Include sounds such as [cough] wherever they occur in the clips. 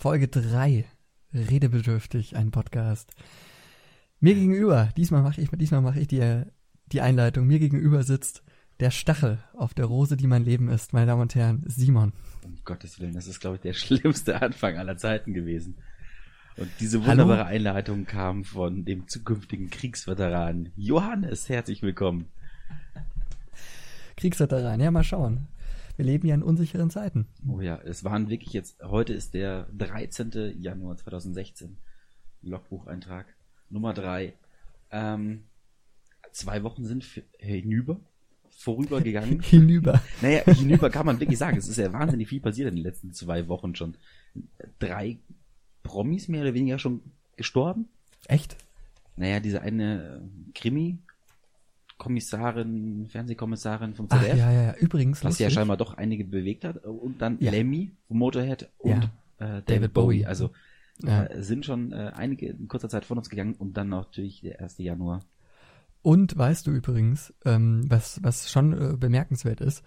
Folge 3. Redebedürftig, ein Podcast. Mir gegenüber, diesmal mache ich, diesmal mache ich die, die Einleitung. Mir gegenüber sitzt der Stachel auf der Rose, die mein Leben ist, meine Damen und Herren, Simon. Um Gottes Willen, das ist, glaube ich, der [laughs] schlimmste Anfang aller Zeiten gewesen. Und diese wunderbare Hallo? Einleitung kam von dem zukünftigen Kriegsveteran Johannes. Herzlich willkommen. Kriegsveteran, ja, mal schauen. Wir leben ja in unsicheren Zeiten. Oh ja, es waren wirklich jetzt, heute ist der 13. Januar 2016. Logbucheintrag Nummer 3. Ähm, zwei Wochen sind hinüber, vorübergegangen. [laughs] hinüber. Naja, hinüber kann man wirklich sagen. Es ist ja wahnsinnig viel passiert in den letzten zwei Wochen schon. Drei Promis mehr oder weniger schon gestorben. Echt? Naja, diese eine Krimi, Kommissarin, Fernsehkommissarin vom ZDF. Ach, ja, ja, ja. Übrigens. Was lustig. ja scheinbar doch einige bewegt hat. Und dann ja. Lemmy vom Motorhead und ja. äh, David, Bowie. Bowie. Also ja. äh, sind schon äh, einige in kurzer Zeit von uns gegangen und dann natürlich der 1. Januar. Und weißt du übrigens, ähm, was, was schon äh, bemerkenswert ist,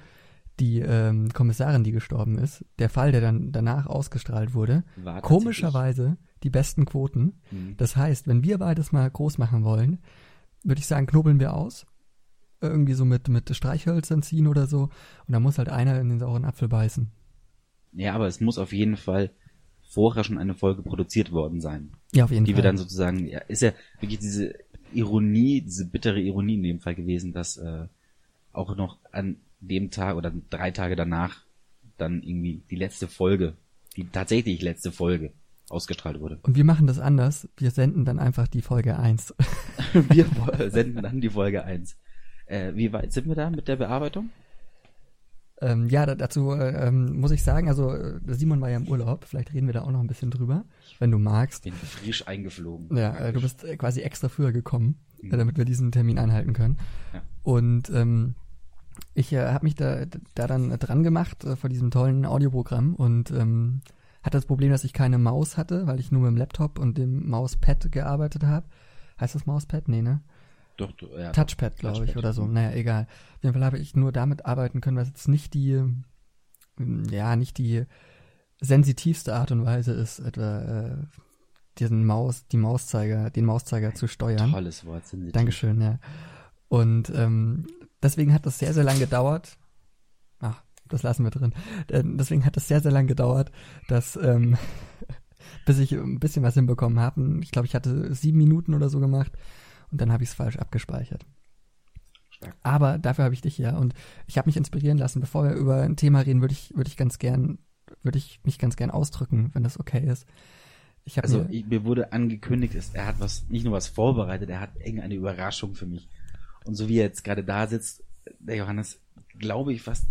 die ähm, Kommissarin, die gestorben ist, der Fall, der dann danach ausgestrahlt wurde, War komischerweise die besten Quoten. Mhm. Das heißt, wenn wir beides mal groß machen wollen, würde ich sagen, knobeln wir aus irgendwie so mit, mit Streichhölzern ziehen oder so. Und da muss halt einer in den sauren Apfel beißen. Ja, aber es muss auf jeden Fall vorher schon eine Folge produziert worden sein. Ja, auf jeden die Fall. Die wir dann sozusagen, ja, ist ja wirklich diese Ironie, diese bittere Ironie in dem Fall gewesen, dass äh, auch noch an dem Tag oder drei Tage danach dann irgendwie die letzte Folge, die tatsächlich letzte Folge ausgestrahlt wurde. Und wir machen das anders. Wir senden dann einfach die Folge 1. [laughs] wir senden dann die Folge 1. Äh, wie weit sind wir da mit der Bearbeitung? Ähm, ja, dazu äh, ähm, muss ich sagen, also äh, Simon war ja im Urlaub, vielleicht reden wir da auch noch ein bisschen drüber, wenn du magst. Ich bin frisch eingeflogen. Ja, äh, du bist äh, quasi extra früher gekommen, mhm. damit wir diesen Termin einhalten können. Ja. Und ähm, ich äh, habe mich da, da dann dran gemacht äh, vor diesem tollen Audioprogramm und ähm, hatte das Problem, dass ich keine Maus hatte, weil ich nur mit dem Laptop und dem Mauspad gearbeitet habe. Heißt das Mauspad? Nee, ne? Doch, ja, Touchpad, glaube ich, oder so. Naja, egal. Auf jeden Fall habe ich nur damit arbeiten können, was jetzt nicht die, hm, ja, nicht die sensitivste Art und Weise ist, etwa äh, diesen Maus, die Mauszeiger, den Mauszeiger zu steuern. Tolles Wort, sensitiv. Dankeschön, ja. Und ähm, deswegen hat das sehr, sehr lang gedauert. Ach, das lassen wir drin. Äh, deswegen hat das sehr, sehr lang gedauert, dass ähm, [laughs] bis ich ein bisschen was hinbekommen habe. Ich glaube, ich hatte sieben Minuten oder so gemacht und dann habe ich es falsch abgespeichert. Aber dafür habe ich dich ja und ich habe mich inspirieren lassen. Bevor wir über ein Thema reden, würde ich, würde ich ganz gern, würde ich mich ganz gern ausdrücken, wenn das okay ist. Ich also mir, ich, mir wurde angekündigt, ist, er hat was, nicht nur was vorbereitet, er hat irgendeine Überraschung für mich. Und so wie er jetzt gerade da sitzt, der Johannes, glaube ich fast,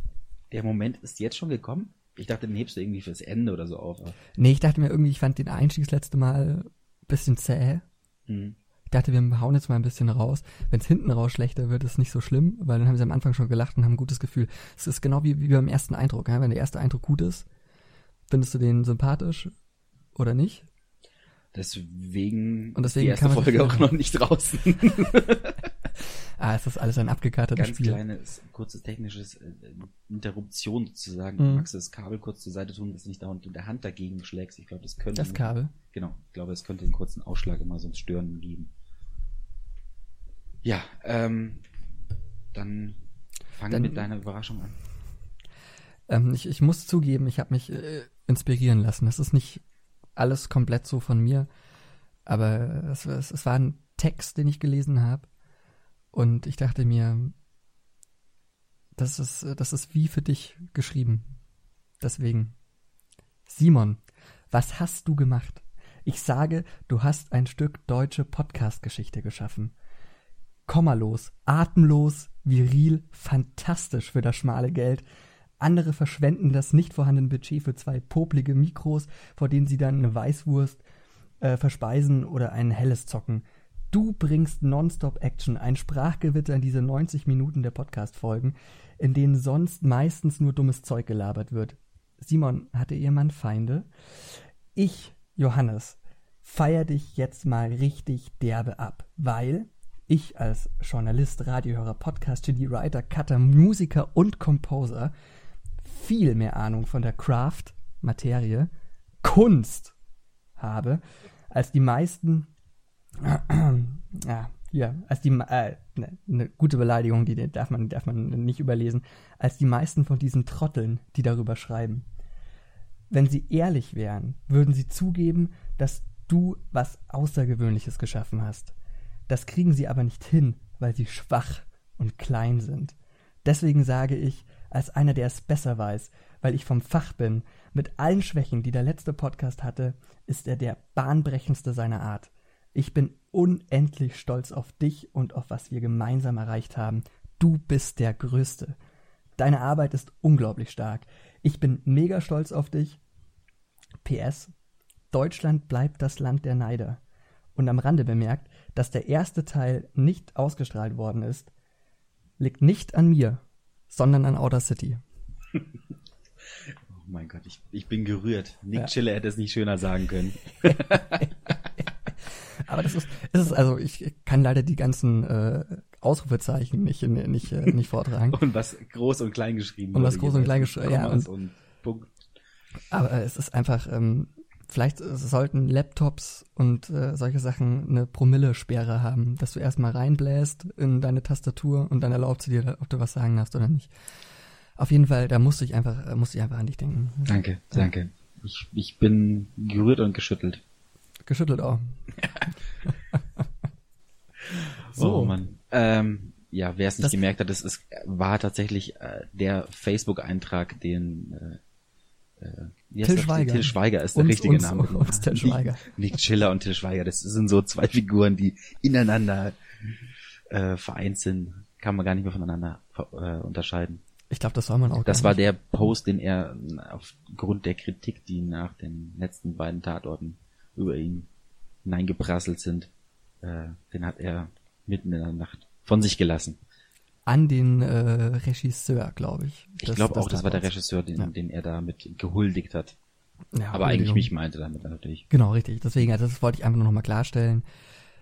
der Moment ist jetzt schon gekommen. Ich dachte, den hebst du irgendwie fürs Ende oder so auf. Nee, ich dachte mir irgendwie, ich fand den Einstieg das letzte Mal bisschen zäh. Mhm dachte, wir hauen jetzt mal ein bisschen raus. Wenn es hinten raus schlechter wird, ist nicht so schlimm, weil dann haben sie am Anfang schon gelacht und haben ein gutes Gefühl. Es ist genau wie, wie beim ersten Eindruck. Ja? Wenn der erste Eindruck gut ist, findest du den sympathisch oder nicht? Deswegen, und deswegen ist die erste Folge auch noch nicht draußen. [laughs] [laughs] ah, es ist alles ein abgekartetes Ganz Spiel. Ganz kleines, kurzes technisches äh, Interruption sozusagen. Mhm. Magst du das Kabel kurz zur Seite tun, dass du nicht da unten der Hand dagegen schlägst? Ich glaube, das könnte... Das Kabel? Genau. Ich glaube, es könnte einen kurzen Ausschlag immer sonst stören geben. Ja, ähm, dann fang dann, mit deiner Überraschung an. Ähm, ich, ich muss zugeben, ich habe mich äh, inspirieren lassen. Das ist nicht alles komplett so von mir, aber es, es, es war ein Text, den ich gelesen habe und ich dachte mir, das ist, das ist wie für dich geschrieben. Deswegen. Simon, was hast du gemacht? Ich sage, du hast ein Stück deutsche Podcast-Geschichte geschaffen kommalos, atemlos, viril, fantastisch für das schmale Geld. Andere verschwenden das nicht vorhandene Budget für zwei poplige Mikros, vor denen sie dann eine Weißwurst äh, verspeisen oder ein helles zocken. Du bringst Nonstop-Action, ein Sprachgewitter in diese 90 Minuten der Podcast-Folgen, in denen sonst meistens nur dummes Zeug gelabert wird. Simon, hatte ihr Mann Feinde? Ich, Johannes, feier dich jetzt mal richtig derbe ab, weil ich als Journalist, Radiohörer, Podcast, Genie, Writer, Cutter, Musiker und Composer viel mehr Ahnung von der Craft, Materie, Kunst habe, als die meisten, [clears throat] ja, ja, als die, äh, ne, eine gute Beleidigung, die darf man, darf man nicht überlesen, als die meisten von diesen Trotteln, die darüber schreiben. Wenn sie ehrlich wären, würden sie zugeben, dass du was Außergewöhnliches geschaffen hast. Das kriegen sie aber nicht hin, weil sie schwach und klein sind. Deswegen sage ich, als einer, der es besser weiß, weil ich vom Fach bin, mit allen Schwächen, die der letzte Podcast hatte, ist er der bahnbrechendste seiner Art. Ich bin unendlich stolz auf dich und auf was wir gemeinsam erreicht haben. Du bist der Größte. Deine Arbeit ist unglaublich stark. Ich bin mega stolz auf dich. PS. Deutschland bleibt das Land der Neider. Und am Rande bemerkt, dass der erste Teil nicht ausgestrahlt worden ist, liegt nicht an mir, sondern an Outer City. [laughs] oh mein Gott, ich, ich bin gerührt. Nick ja. Chiller hätte es nicht schöner sagen können. [laughs] Aber das ist, ist es, also ich kann leider die ganzen äh, Ausrufezeichen nicht, nicht, äh, nicht vortragen. [laughs] und was groß und klein geschrieben Und was groß und klein geschrieben, ja. Und, und Punkt. Aber es ist einfach, ähm, vielleicht sollten Laptops und äh, solche Sachen eine Promillesperre haben, dass du erstmal reinbläst in deine Tastatur und dann erlaubst du dir, ob du was sagen hast oder nicht. Auf jeden Fall, da musste ich einfach, äh, musste ich einfach an dich denken. Danke, danke. Ich, ich bin gerührt und geschüttelt. Geschüttelt auch. [laughs] so. Oh Mann. Ähm, ja, wer es nicht das gemerkt hat, das ist, war tatsächlich äh, der Facebook-Eintrag, den äh, äh, Till Schweiger. Till Schweiger ist der uns, richtige uns, Name. Uns Till Schweiger. Nick Chiller und Till Schweiger, das sind so zwei Figuren, die ineinander äh, vereint sind. Kann man gar nicht mehr voneinander äh, unterscheiden. Ich glaube, das soll man auch. Das war der Post, den er aufgrund der Kritik, die nach den letzten beiden Tatorten über ihn hineingeprasselt sind, äh, den hat er mitten in der Nacht von sich gelassen. An den äh, Regisseur, glaube ich. Ich glaube auch, das war der Regisseur, den, ja. den er damit gehuldigt hat. Ja, Aber eigentlich mich meinte damit natürlich. Genau, richtig. Deswegen, also das wollte ich einfach nur noch mal klarstellen.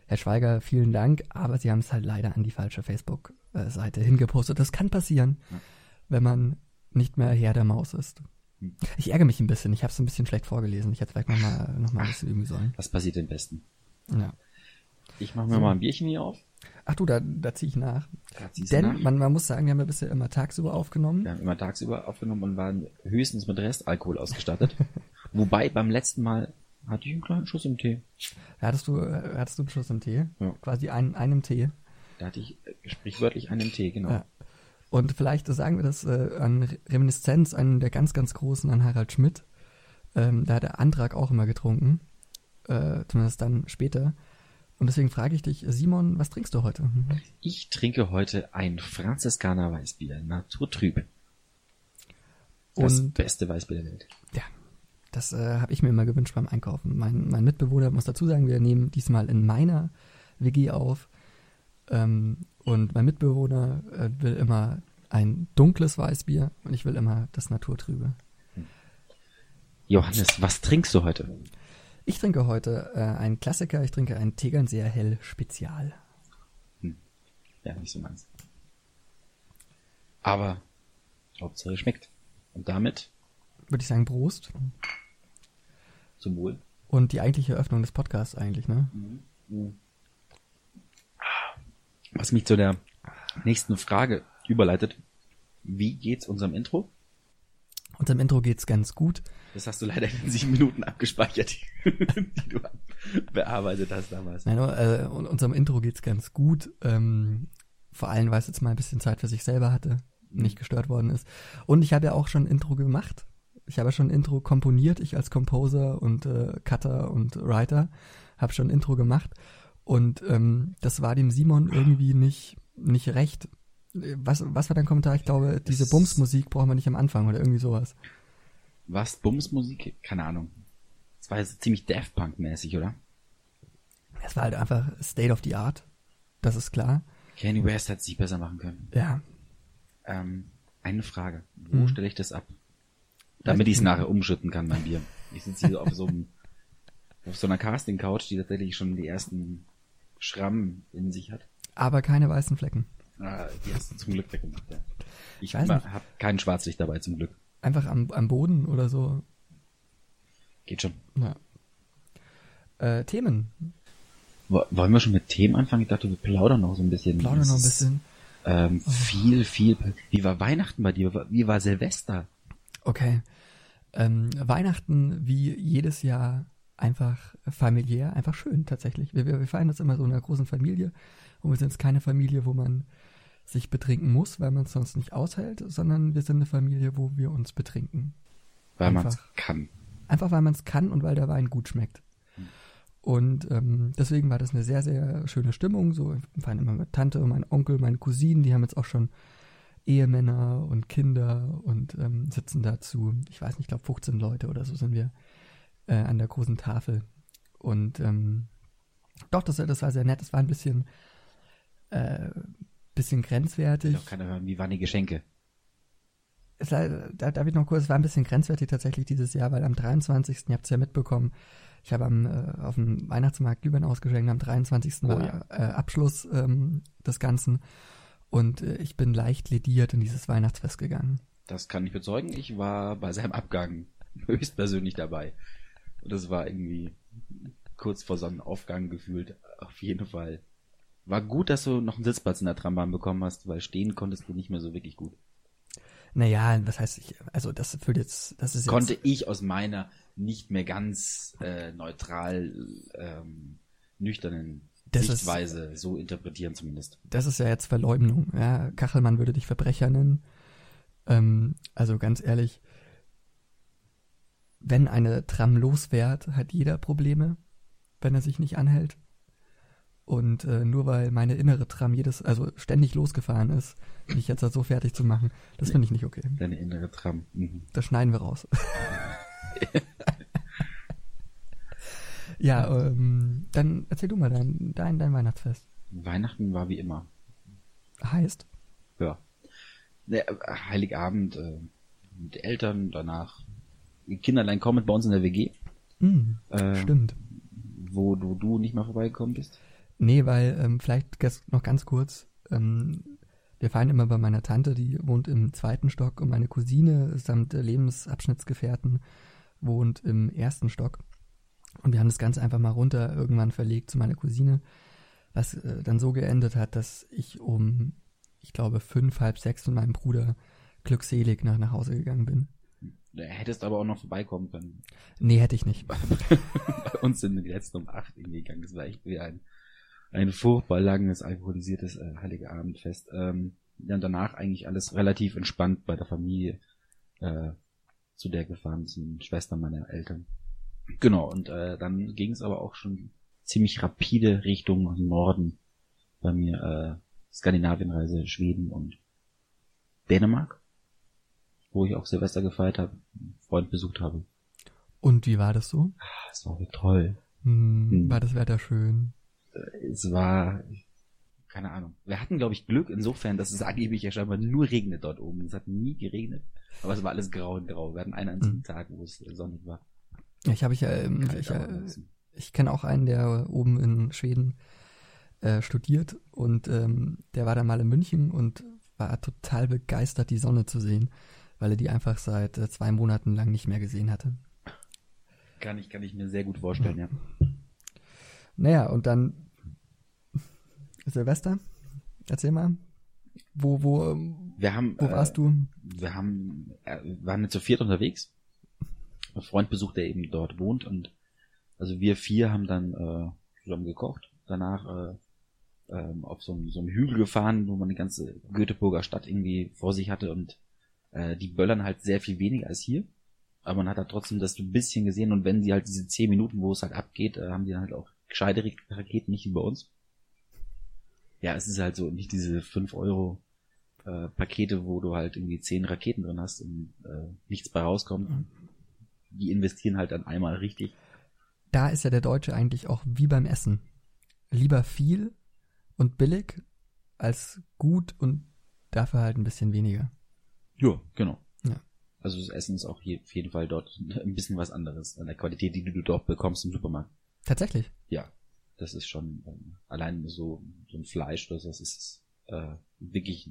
Herr Schweiger, vielen Dank, aber Sie haben es halt leider an die falsche Facebook-Seite hingepostet. Das kann passieren, ja. wenn man nicht mehr Herr der Maus ist. Ich ärgere mich ein bisschen. Ich habe es ein bisschen schlecht vorgelesen. Ich hätte vielleicht nochmal noch mal ein bisschen üben sollen. Was passiert am besten? Ja. Ich mache mir so. mal ein Bierchen hier auf. Ach du, da, da ziehe ich nach. Denn nach. Man, man muss sagen, wir haben ja bisher immer tagsüber aufgenommen. Wir haben immer tagsüber aufgenommen und waren höchstens mit Restalkohol ausgestattet. [laughs] Wobei beim letzten Mal hatte ich einen kleinen Schuss im Tee. Da hattest du, hattest du einen Schuss im Tee? Ja. Quasi einen, einen Tee. Da hatte ich äh, sprichwörtlich einen Tee, genau. Ja. Und vielleicht sagen wir das äh, an Reminiszenz an der ganz, ganz großen, an Harald Schmidt. Ähm, da hat der Antrag auch immer getrunken. Äh, zumindest dann später. Und deswegen frage ich dich, Simon, was trinkst du heute? Ich trinke heute ein Franziskaner Weißbier, naturtrüb. Das Und, beste Weißbier der Welt. Ja, das äh, habe ich mir immer gewünscht beim Einkaufen. Mein, mein Mitbewohner muss dazu sagen, wir nehmen diesmal in meiner WG auf. Ähm, und mein Mitbewohner äh, will immer ein dunkles Weißbier und ich will immer das Naturtrübe. Johannes, was trinkst du heute? Ich trinke heute äh, einen Klassiker, ich trinke einen Tegernseer Hell Spezial. Hm. Ja, nicht so meins. Aber Hauptsache schmeckt. Und damit würde ich sagen Prost. Zum Wohl. Und die eigentliche Eröffnung des Podcasts eigentlich, ne? Mhm. Mhm. Was mich zu der nächsten Frage überleitet. Wie geht's unserem Intro? Unserem Intro geht's ganz gut. Das hast du leider in sieben Minuten abgespeichert, [laughs] die du bearbeitet hast damals. Nein, äh, unserem Intro geht's ganz gut. Ähm, vor allem, weil es jetzt mal ein bisschen Zeit für sich selber hatte, nicht gestört worden ist. Und ich habe ja auch schon ein Intro gemacht. Ich habe ja schon ein Intro komponiert, ich als Composer und äh, Cutter und Writer habe schon ein Intro gemacht. Und ähm, das war dem Simon irgendwie nicht, nicht recht. Was, was war dein Kommentar? Ich glaube, diese Bumsmusik brauchen wir nicht am Anfang oder irgendwie sowas. Was? Bumsmusik? Keine Ahnung. Das war jetzt ziemlich Daft Punk-mäßig, oder? Es war halt einfach State of the Art. Das ist klar. Kanye West hätte es sich besser machen können. Ja. Ähm, eine Frage. Wo hm. stelle ich das ab? Damit ich es nachher umschütten kann, mein Bier. Ich sitze hier auf so einem, [laughs] auf so einer Casting-Couch, die tatsächlich schon die ersten Schrammen in sich hat. Aber keine weißen Flecken. Ah, die hast du zum Glück weggemacht, ja. Ich habe kein Schwarzlicht dabei, zum Glück. Einfach am, am Boden oder so. Geht schon. Ja. Äh, Themen. Wollen wir schon mit Themen anfangen? Ich dachte, wir plaudern noch so ein bisschen. Plaudern noch ein bisschen. Ähm, oh. Viel, viel. Wie war Weihnachten bei dir? Wie war Silvester? Okay. Ähm, Weihnachten wie jedes Jahr einfach familiär, einfach schön tatsächlich. Wir, wir, wir feiern das immer so in einer großen Familie und wir sind jetzt keine Familie, wo man sich betrinken muss, weil man es sonst nicht aushält, sondern wir sind eine Familie, wo wir uns betrinken. Weil man es kann. Einfach weil man es kann und weil der Wein gut schmeckt. Hm. Und ähm, deswegen war das eine sehr, sehr schöne Stimmung. So, waren immer mit Tante, mein Onkel, meine Cousinen, die haben jetzt auch schon Ehemänner und Kinder und ähm, sitzen dazu, ich weiß nicht, ich glaube 15 Leute oder so sind wir äh, an der großen Tafel. Und ähm, doch, das, das war sehr nett. Es war ein bisschen, äh, bisschen grenzwertig. Doch keiner hören, wie waren die Geschenke? Es, da darf ich noch kurz, es war ein bisschen grenzwertig tatsächlich dieses Jahr, weil am 23. ihr habt es ja mitbekommen, ich habe am äh, auf dem Weihnachtsmarkt Glühwein ausgeschenkt, am 23. Oh, war ja. äh, Abschluss ähm, des Ganzen und äh, ich bin leicht lediert in dieses Weihnachtsfest gegangen. Das kann ich bezeugen. Ich war bei seinem Abgang [laughs] höchstpersönlich dabei. Und das war irgendwie kurz vor Sonnenaufgang gefühlt. Auf jeden Fall. War gut, dass du noch einen Sitzplatz in der Trambahn bekommen hast, weil stehen konntest du nicht mehr so wirklich gut. Naja, was heißt ich, also das fühlt jetzt, das ist jetzt. Konnte ich aus meiner nicht mehr ganz äh, neutral ähm, nüchternen das Sichtweise ist, so interpretieren zumindest. Das ist ja jetzt Verleumdung. Ja, Kachelmann würde dich Verbrecher nennen. Ähm, also ganz ehrlich, wenn eine Tram losfährt, hat jeder Probleme, wenn er sich nicht anhält. Und äh, nur weil meine innere Tram jedes, also ständig losgefahren ist, mich jetzt halt so fertig zu machen, das finde ich nicht okay. Deine innere Tram. Mhm. Das schneiden wir raus. [laughs] ja, ähm, dann erzähl du mal dein, dein, dein Weihnachtsfest. Weihnachten war wie immer. Heißt? Ja. Ne, Heiligabend äh, mit Eltern, danach Kinderlein kommen bei uns in der WG. Mm, äh, stimmt. Wo du, du nicht mal vorbeigekommen bist? Nee, weil ähm, vielleicht noch ganz kurz. Ähm, wir feiern immer bei meiner Tante, die wohnt im zweiten Stock und meine Cousine samt Lebensabschnittsgefährten wohnt im ersten Stock. Und wir haben das Ganze einfach mal runter irgendwann verlegt zu meiner Cousine, was äh, dann so geendet hat, dass ich um, ich glaube, fünf, halb sechs mit meinem Bruder glückselig nach, nach Hause gegangen bin. Hättest aber auch noch vorbeikommen können. Nee, hätte ich nicht. [laughs] Bei uns sind die letzten um acht hingegangen. Das war echt wie ein, ein furchtbar langes, alkoholisiertes äh, Heilige Abendfest. Ähm, dann danach eigentlich alles relativ entspannt bei der Familie, äh, zu der gefahren sind, Schwester meiner Eltern. Genau, und äh, dann ging es aber auch schon ziemlich rapide Richtung Norden bei mir, äh, Skandinavienreise, Schweden und Dänemark wo ich auch Silvester gefeiert habe, Freund besucht habe. Und wie war das so? Ah, es war toll. Hm, hm. War das Wetter schön? Es war, keine Ahnung. Wir hatten, glaube ich, Glück insofern, dass es angeblich ja scheinbar nur regnet dort oben. Es hat nie geregnet, aber es war alles grau und grau. Wir hatten einen einzigen hm. Tag, wo es sonnig war. Ja, ich habe ich, ähm, ich, äh, ich kenne auch einen, der oben in Schweden äh, studiert und ähm, der war dann mal in München und war total begeistert, die Sonne zu sehen weil er die einfach seit äh, zwei Monaten lang nicht mehr gesehen hatte. Kann ich, kann ich mir sehr gut vorstellen, ja. Naja, und dann Silvester, erzähl mal. Wo, wo, wir haben, wo warst äh, du? Wir haben, äh, waren jetzt zu viert unterwegs. Ein Freund besucht, der eben dort wohnt und also wir vier haben dann äh, zusammen gekocht. Danach äh, ähm, auf so, so einem Hügel gefahren, wo man die ganze Göteborger Stadt irgendwie vor sich hatte und äh, die böllern halt sehr viel weniger als hier. Aber man hat halt trotzdem das ein bisschen gesehen und wenn sie halt diese 10 Minuten, wo es halt abgeht, äh, haben die dann halt auch gescheite Raketen, nicht wie bei uns. Ja, es ist halt so nicht diese 5 Euro äh, Pakete, wo du halt irgendwie 10 Raketen drin hast und äh, nichts bei rauskommt. Mhm. Die investieren halt dann einmal richtig. Da ist ja der Deutsche eigentlich auch wie beim Essen. Lieber viel und billig als gut und dafür halt ein bisschen weniger. Ja, genau. Ja. Also das Essen ist auch auf jeden Fall dort [laughs] ein bisschen was anderes an der Qualität, die du dort bekommst im Supermarkt. Tatsächlich? Ja. Das ist schon ähm, allein so, so ein Fleisch oder so, das ist äh, wirklich,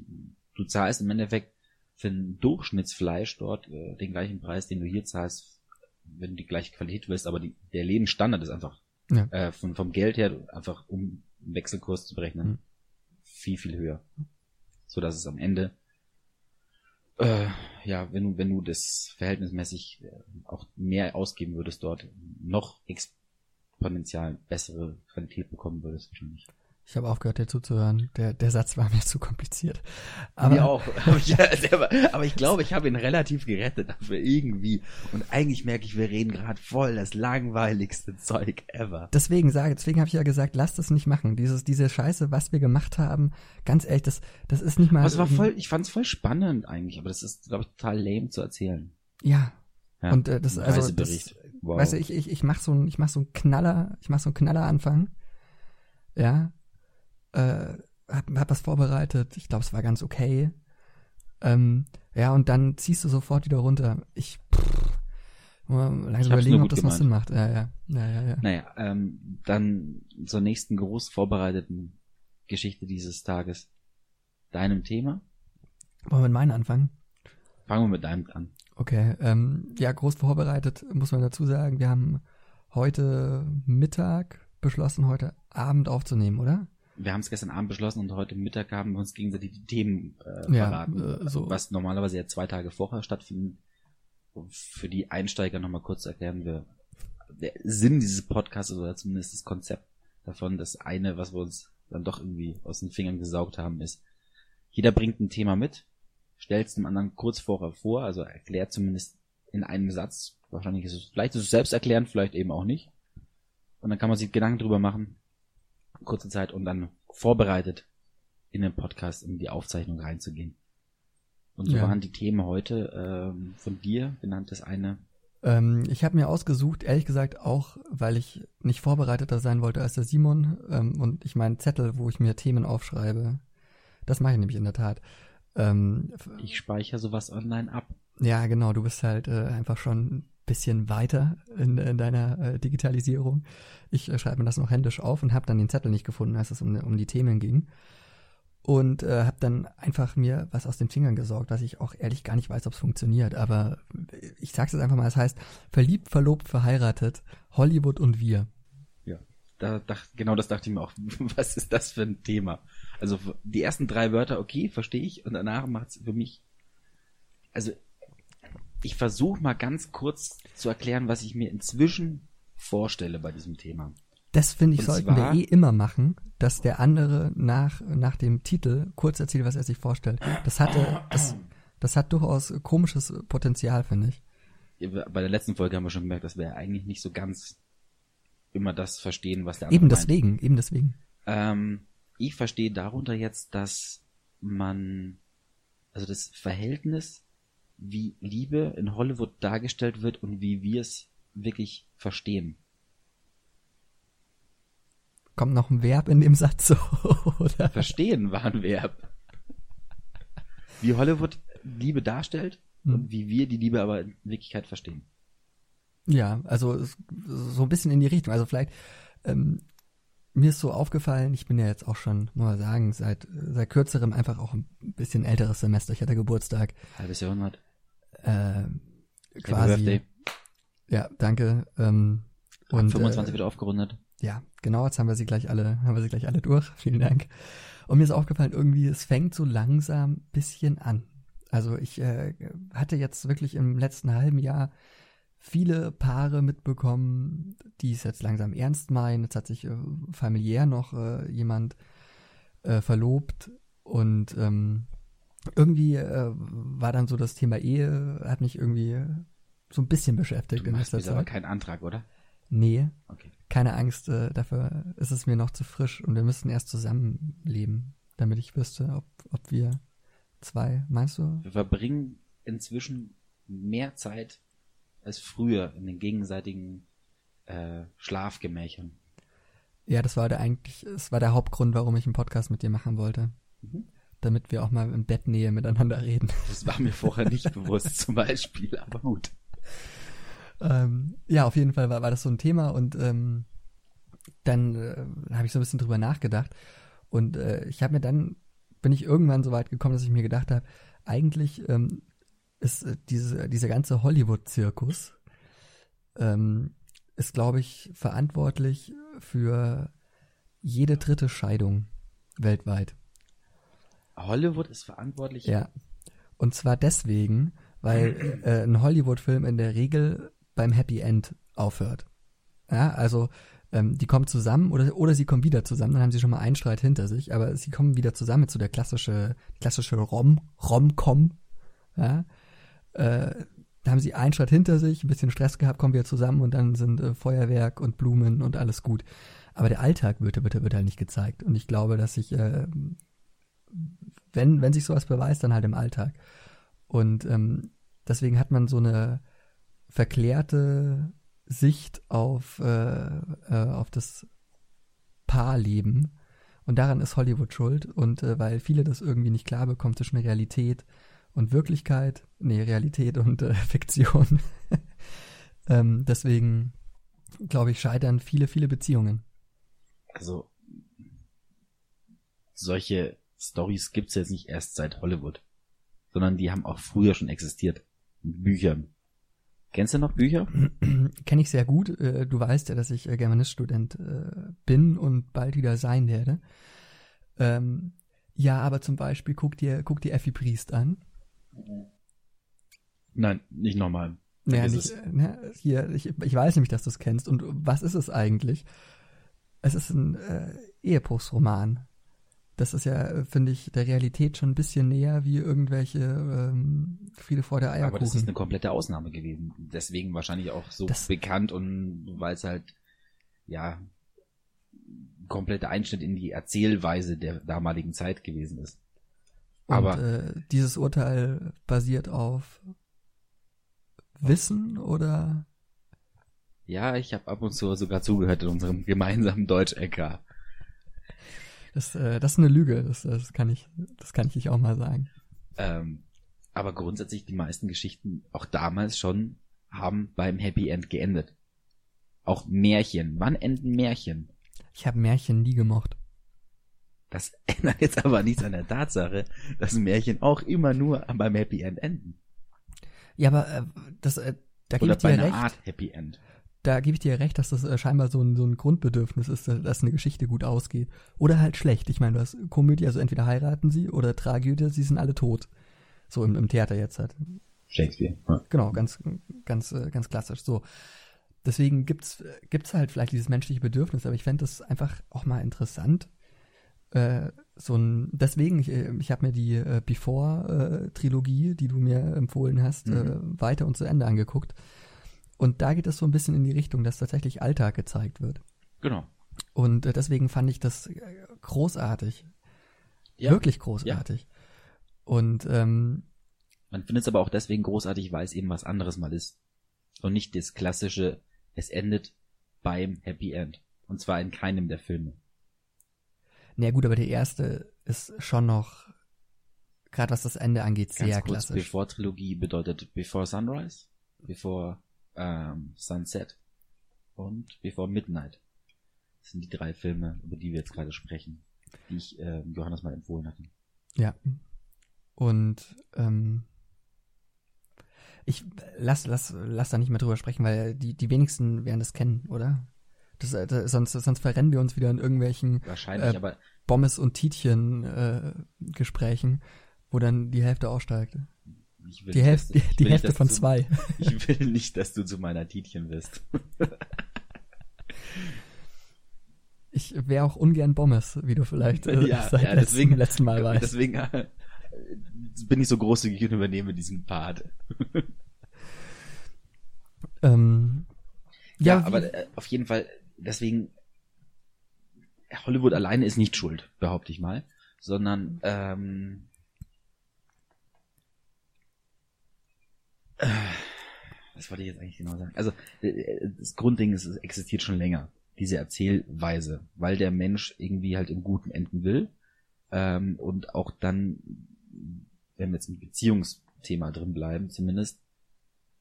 du zahlst im Endeffekt für ein Durchschnittsfleisch dort äh, den gleichen Preis, den du hier zahlst, wenn du die gleiche Qualität willst, aber die, der Lebensstandard ist einfach Ja. Äh, von, vom Geld her, einfach um Wechselkurs zu berechnen, mhm. viel, viel höher. So dass es am Ende, äh, ja, wenn du, wenn du das verhältnismäßig äh, auch mehr ausgeben würdest dort, noch exponentiell bessere Qualität bekommen würdest wahrscheinlich. Ich habe aufgehört, dir zuzuhören. Der, der Satz war mir [laughs] zu kompliziert. Aber, mir auch. [laughs] [laughs] aber ich glaube, ich habe ihn relativ gerettet dafür irgendwie. Und eigentlich merke ich, wir reden gerade voll das langweiligste Zeug ever. Deswegen sage, deswegen habe ich ja gesagt, lass das nicht machen. Dieses, diese Scheiße, was wir gemacht haben, ganz ehrlich, das, das ist nicht mal. Das war voll, ich fand es voll spannend eigentlich, aber das ist, glaube ich, total lame zu erzählen. Ja. ja und äh, das, also, das, wow. weißt du, ich, ich, ich mach so ich mach so Knaller, ich mach so ein Knaller Anfang. Ja, äh, hab, hab was vorbereitet. Ich glaube, es war ganz okay. Ähm, ja, und dann ziehst du sofort wieder runter. Ich pff, langsam überlegen, ob das gemeint. noch Sinn macht. Ja, ja. ja, ja, ja. Naja, ähm, dann zur nächsten groß vorbereiteten Geschichte dieses Tages. Deinem Thema? Wollen wir mit meinen anfangen? Fangen wir mit deinem an. Okay, ähm, ja, groß vorbereitet, muss man dazu sagen. Wir haben heute Mittag beschlossen, heute Abend aufzunehmen, oder? wir haben es gestern Abend beschlossen und heute Mittag haben wir uns gegenseitig die Themen äh, verraten, ja, äh, so. was normalerweise ja zwei Tage vorher stattfindet. Für die Einsteiger nochmal kurz erklären wir der Sinn dieses Podcasts oder zumindest das Konzept davon. Das eine, was wir uns dann doch irgendwie aus den Fingern gesaugt haben, ist, jeder bringt ein Thema mit, stellt es dem anderen kurz vorher vor, also erklärt zumindest in einem Satz. Wahrscheinlich ist es, vielleicht ist es selbst erklären, vielleicht eben auch nicht. Und dann kann man sich Gedanken drüber machen, kurze Zeit und dann vorbereitet in den Podcast, in die Aufzeichnung reinzugehen. Und so ja. waren die Themen heute ähm, von dir genannt, das eine. Ähm, ich habe mir ausgesucht, ehrlich gesagt auch, weil ich nicht vorbereiteter sein wollte als der Simon ähm, und ich meinen Zettel, wo ich mir Themen aufschreibe. Das mache ich nämlich in der Tat. Ähm, ich speichere sowas online ab. Ja, genau, du bist halt äh, einfach schon bisschen weiter in, in deiner äh, Digitalisierung. Ich äh, schreibe mir das noch händisch auf und habe dann den Zettel nicht gefunden, als es um, um die Themen ging. Und äh, habe dann einfach mir was aus den Fingern gesorgt, was ich auch ehrlich gar nicht weiß, ob es funktioniert. Aber ich sag's jetzt einfach mal, es heißt verliebt, verlobt, verheiratet, Hollywood und wir. Ja, da dacht, genau das dachte ich mir auch. [laughs] Was ist das für ein Thema? Also die ersten drei Wörter, okay, verstehe ich. Und danach macht's für mich, also ich versuche mal ganz kurz zu erklären, was ich mir inzwischen vorstelle bei diesem Thema. Das finde ich, Und sollten wir eh immer machen, dass der andere nach, nach dem Titel kurz erzählt, was er sich vorstellt. Das hatte, das, das hat durchaus komisches Potenzial, finde ich. Bei der letzten Folge haben wir schon gemerkt, dass wir eigentlich nicht so ganz immer das verstehen, was der andere Eben deswegen, meint. eben deswegen. Ähm, ich verstehe darunter jetzt, dass man, also das Verhältnis wie Liebe in Hollywood dargestellt wird und wie wir es wirklich verstehen. Kommt noch ein Verb in dem Satz, [laughs] oder? Verstehen war ein Verb. Wie Hollywood Liebe darstellt hm. und wie wir die Liebe aber in Wirklichkeit verstehen. Ja, also so ein bisschen in die Richtung. Also vielleicht, ähm, mir ist so aufgefallen, ich bin ja jetzt auch schon, muss man sagen, seit, seit kürzerem einfach auch ein bisschen älteres Semester. Ich hatte Geburtstag. Halbes Jahrhundert äh, quasi. Ja, danke. Ähm, und 25 äh, wird aufgerundet. Ja, genau, jetzt haben wir sie gleich alle, haben wir sie gleich alle durch. Vielen Dank. Und mir ist aufgefallen, irgendwie, es fängt so langsam bisschen an. Also ich äh, hatte jetzt wirklich im letzten halben Jahr viele Paare mitbekommen, die es jetzt langsam ernst meinen. Jetzt hat sich äh, familiär noch äh, jemand äh, verlobt und ähm, irgendwie äh, war dann so das Thema Ehe, hat mich irgendwie so ein bisschen beschäftigt du in letzter Zeit. aber kein Antrag, oder? Nee. Okay. Keine Angst, äh, dafür ist es mir noch zu frisch und wir müssen erst zusammenleben, damit ich wüsste, ob, ob wir zwei, meinst du? Wir verbringen inzwischen mehr Zeit als früher in den gegenseitigen äh, Schlafgemächern. Ja, das war der eigentlich, es war der Hauptgrund, warum ich einen Podcast mit dir machen wollte. Mhm damit wir auch mal in Bettnähe miteinander reden. Das war mir vorher nicht [laughs] bewusst zum Beispiel, aber gut. Ähm, ja, auf jeden Fall war, war das so ein Thema und ähm, dann äh, habe ich so ein bisschen drüber nachgedacht und äh, ich habe mir dann, bin ich irgendwann so weit gekommen, dass ich mir gedacht habe, eigentlich ähm, ist äh, diese, dieser ganze Hollywood-Zirkus ähm, ist, glaube ich, verantwortlich für jede dritte Scheidung weltweit. Hollywood ist verantwortlich? Ja. Und zwar deswegen, weil äh, ein Hollywood-Film in der Regel beim Happy End aufhört. Ja, also ähm, die kommen zusammen oder, oder sie kommen wieder zusammen, dann haben sie schon mal einen Streit hinter sich, aber sie kommen wieder zusammen zu der klassische, klassische Rom, Rom-Com. Ja, äh, da haben sie einen Streit hinter sich, ein bisschen Stress gehabt, kommen wieder zusammen und dann sind äh, Feuerwerk und Blumen und alles gut. Aber der Alltag wird, wird, wird halt nicht gezeigt. Und ich glaube, dass sich, äh, wenn, wenn sich sowas beweist, dann halt im Alltag. Und ähm, deswegen hat man so eine verklärte Sicht auf, äh, äh, auf das Paarleben. Und daran ist Hollywood schuld. Und äh, weil viele das irgendwie nicht klar bekommen zwischen Realität und Wirklichkeit, nee, Realität und äh, Fiktion. [laughs] ähm, deswegen, glaube ich, scheitern viele, viele Beziehungen. Also, solche Stories gibt's jetzt nicht erst seit Hollywood, sondern die haben auch früher schon existiert. Büchern. Kennst du noch Bücher? [clears throat] Kenne ich sehr gut. Äh, du weißt ja, dass ich äh, Germaniststudent äh, bin und bald wieder sein werde. Ähm, ja, aber zum Beispiel guck dir, guck dir Effi Priest an. Nein, nicht nochmal. Ja, nicht, ne, hier, ich, ich weiß nämlich, dass du es kennst. Und was ist es eigentlich? Es ist ein äh, Ehebruchsroman das ist ja, finde ich, der Realität schon ein bisschen näher wie irgendwelche ähm, Friede vor der Eierkuchen. Aber das ist eine komplette Ausnahme gewesen. Deswegen wahrscheinlich auch so das, bekannt und weil es halt, ja, kompletter Einschnitt in die Erzählweise der damaligen Zeit gewesen ist. Aber und, äh, dieses Urteil basiert auf Wissen oder? Ja, ich habe ab und zu sogar zugehört in unserem gemeinsamen Deutsch-LK. Das, äh, das ist eine Lüge, das, das kann ich, das kann ich auch mal sagen. Ähm, aber grundsätzlich die meisten Geschichten, auch damals schon, haben beim Happy End geendet. Auch Märchen. Wann enden Märchen? Ich habe Märchen nie gemocht. Das [laughs] ändert jetzt aber nichts an der Tatsache, dass Märchen auch immer nur beim Happy End enden. Ja, aber äh, das, äh, da gibt es ja recht. Art Happy End da gebe ich dir recht, dass das äh, scheinbar so ein, so ein Grundbedürfnis ist, dass eine Geschichte gut ausgeht. Oder halt schlecht. Ich meine, du hast Komödie, also entweder heiraten sie oder Tragödie, sie sind alle tot. So im, im Theater jetzt halt. Shakespeare. Ja. Genau, ganz, ganz, äh, ganz klassisch. So. Deswegen gibt's, gibt's halt vielleicht dieses menschliche Bedürfnis, aber ich fände das einfach auch mal interessant. Äh, so ein, deswegen, ich, äh, ich habe mir die äh, Before-Trilogie, die du mir empfohlen hast, mhm. äh, weiter und zu Ende angeguckt. Und da geht es so ein bisschen in die Richtung, dass tatsächlich Alltag gezeigt wird. Genau. Und äh, deswegen fand ich das äh, großartig. Ja. Wirklich großartig. Ja. Und ähm, man findet es aber auch deswegen großartig, weil es eben was anderes mal ist. Und nicht das klassische, es endet beim Happy End. Und zwar in keinem der Filme. Na ja, gut, aber der erste ist schon noch, gerade was das Ende angeht, sehr Ganz kurz, klassisch. Before Trilogie bedeutet Before Sunrise, Before ähm, Sunset und Before Midnight. Das sind die drei Filme, über die wir jetzt gerade sprechen, die ich äh, Johannes mal empfohlen hatte. Ja. Und ähm, ich lass, lass, lass da nicht mehr drüber sprechen, weil die, die wenigsten werden das kennen, oder? Das, das, sonst, sonst verrennen wir uns wieder in irgendwelchen Wahrscheinlich, äh, aber Bommes und Tietchen äh, Gesprächen, wo dann die Hälfte aussteigt die, Hälfte, dass, die Hälfte von zwei. [laughs] ich will nicht, dass du zu meiner Tietchen wirst. [laughs] ich wäre auch ungern Bommes, wie du vielleicht äh, ja, seit ja, deswegen, letzten Mal [laughs] weißt. Deswegen äh, bin ich so großzügig und übernehme diesen Part. ähm, ja, ja aber äh, auf jeden Fall, deswegen, Hollywood alleine ist nicht schuld, behaupte ich mal, sondern ähm, was wollte ich jetzt eigentlich genau sagen? Also äh, das Grundding ist, es existiert schon länger, diese Erzählweise, weil der Mensch irgendwie halt im Guten enden will ähm, und auch dann, wenn wir jetzt im Beziehungsthema drin bleiben, zumindest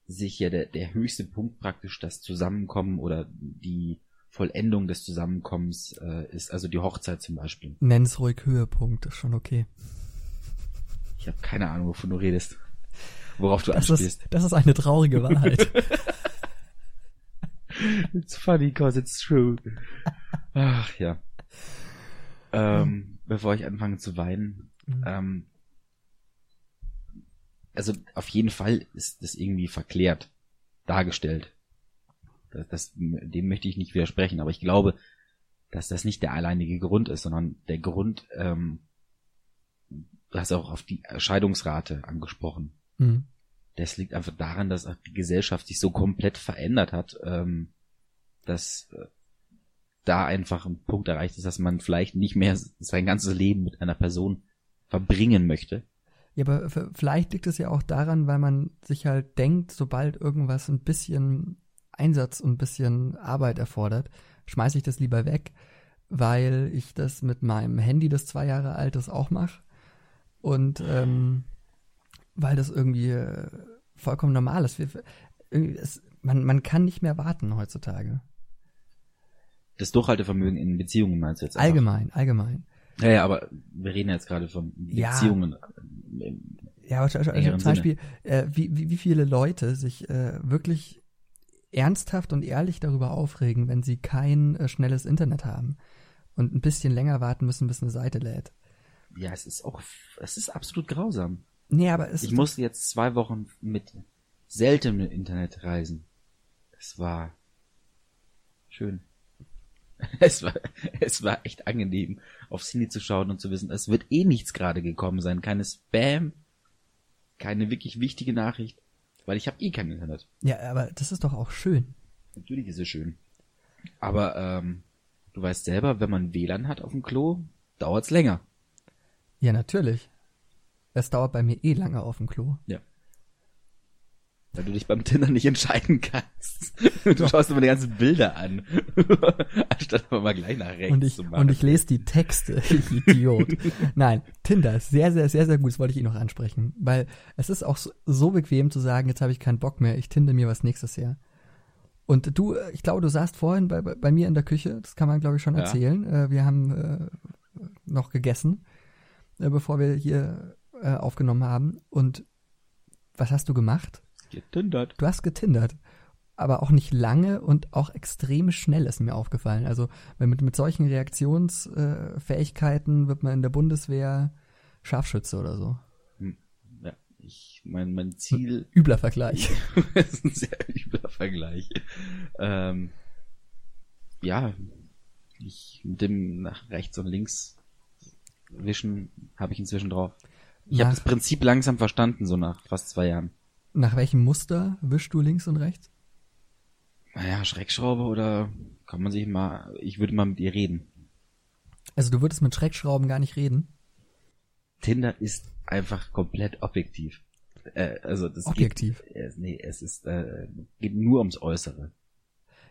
sich ja der, der höchste Punkt praktisch das Zusammenkommen oder die Vollendung des Zusammenkommens äh, ist, also die Hochzeit zum Beispiel. Nenn's ruhig Höhepunkt, ist schon okay. Ich habe keine Ahnung, wovon du redest worauf du das anspielst. Ist, das ist eine traurige Wahrheit. [laughs] It's funny cause it's true. Ach ja. Ähm, bevor ich anfange zu weinen, mhm. ähm, also auf jeden Fall ist das irgendwie verklärt dargestellt. Das, das, dem möchte ich nicht widersprechen, aber ich glaube, dass das nicht der alleinige Grund ist, sondern der Grund, ähm, du hast auch auf die Scheidungsrate angesprochen. Mhm. Das liegt einfach daran, dass die Gesellschaft sich so komplett verändert hat, ähm, dass äh, da einfach ein Punkt erreicht ist, dass man vielleicht nicht mehr sein ganzes Leben mit einer Person verbringen möchte. Ja, aber vielleicht liegt es ja auch daran, weil man sich halt denkt, sobald irgendwas ein bisschen Einsatz und ein bisschen Arbeit erfordert, schmeiße ich das lieber weg, weil ich das mit meinem Handy, das zwei Jahre alt ist, auch mache. Und ähm, weil das irgendwie äh, vollkommen normal ist. Wir, es, man, man kann nicht mehr warten heutzutage. Das Durchhaltevermögen in Beziehungen meinst du jetzt? Einfach? Allgemein, allgemein. Ja, ja, aber wir reden jetzt gerade von Beziehungen. Ja, ja aber zum Beispiel, äh, wie, wie, wie viele Leute sich äh, wirklich ernsthaft und ehrlich darüber aufregen, wenn sie kein äh, schnelles Internet haben und ein bisschen länger warten müssen, bis eine Seite lädt. Ja, es ist auch, es ist absolut grausam. Nee, aber es Ich musste jetzt zwei Wochen mit seltenem Internet reisen. Es war schön. [laughs] Es war, es war echt angenehm, aufs Handy zu schauen und zu wissen, es wird eh nichts gerade gekommen sein. Keine Spam, keine wirklich wichtige Nachricht. Weil ich habe eh kein Internet. Ja, aber das ist doch auch schön. Natürlich ist es schön. Aber ähm, du weißt selber, wenn man WLAN hat auf dem Klo, dauert's länger. Ja, natürlich. Es dauert bei mir eh lange auf dem Klo. Ja. Weil du dich beim Tinder nicht entscheiden kannst. [laughs] Du schaust immer die ganzen Bilder an. [laughs] Anstatt aber mal gleich nach rechts und ich, zu machen. Und ich lese die Texte, [laughs] ich Idiot. Nein, Tinder ist sehr, sehr, sehr, sehr gut. Das wollte ich Ihnen noch ansprechen. Weil es ist auch so, so bequem zu sagen, jetzt habe ich keinen Bock mehr, ich tinde mir was nächstes her. Und du, ich glaube, du saßt vorhin bei, bei, bei mir in der Küche, das kann man, glaube ich, schon erzählen. Ja. Wir haben äh, noch gegessen, äh, bevor wir hier äh, aufgenommen haben. Und was hast du gemacht? Getindert. Du hast getindert. Aber auch nicht lange und auch extrem schnell ist mir aufgefallen. Also mit, mit solchen Reaktionsfähigkeiten wird man in der Bundeswehr Scharfschütze oder so. Hm. Ja, ich mein, mein Ziel. Übler Vergleich. [laughs] das ist ein sehr übler Vergleich. Ähm, ja, ich mit dem nach rechts und links wischen habe ich inzwischen drauf. Ich habe das Prinzip langsam verstanden, so nach fast zwei Jahren. Nach welchem Muster wischst du links und rechts? Naja, Schreckschraube oder kann man sich mal, ich würde mal mit ihr reden. Also du würdest mit Schreckschrauben gar nicht reden? Tinder ist einfach komplett objektiv. Äh, also das objektiv? Geht, äh, nee, es ist, äh, geht nur ums Äußere.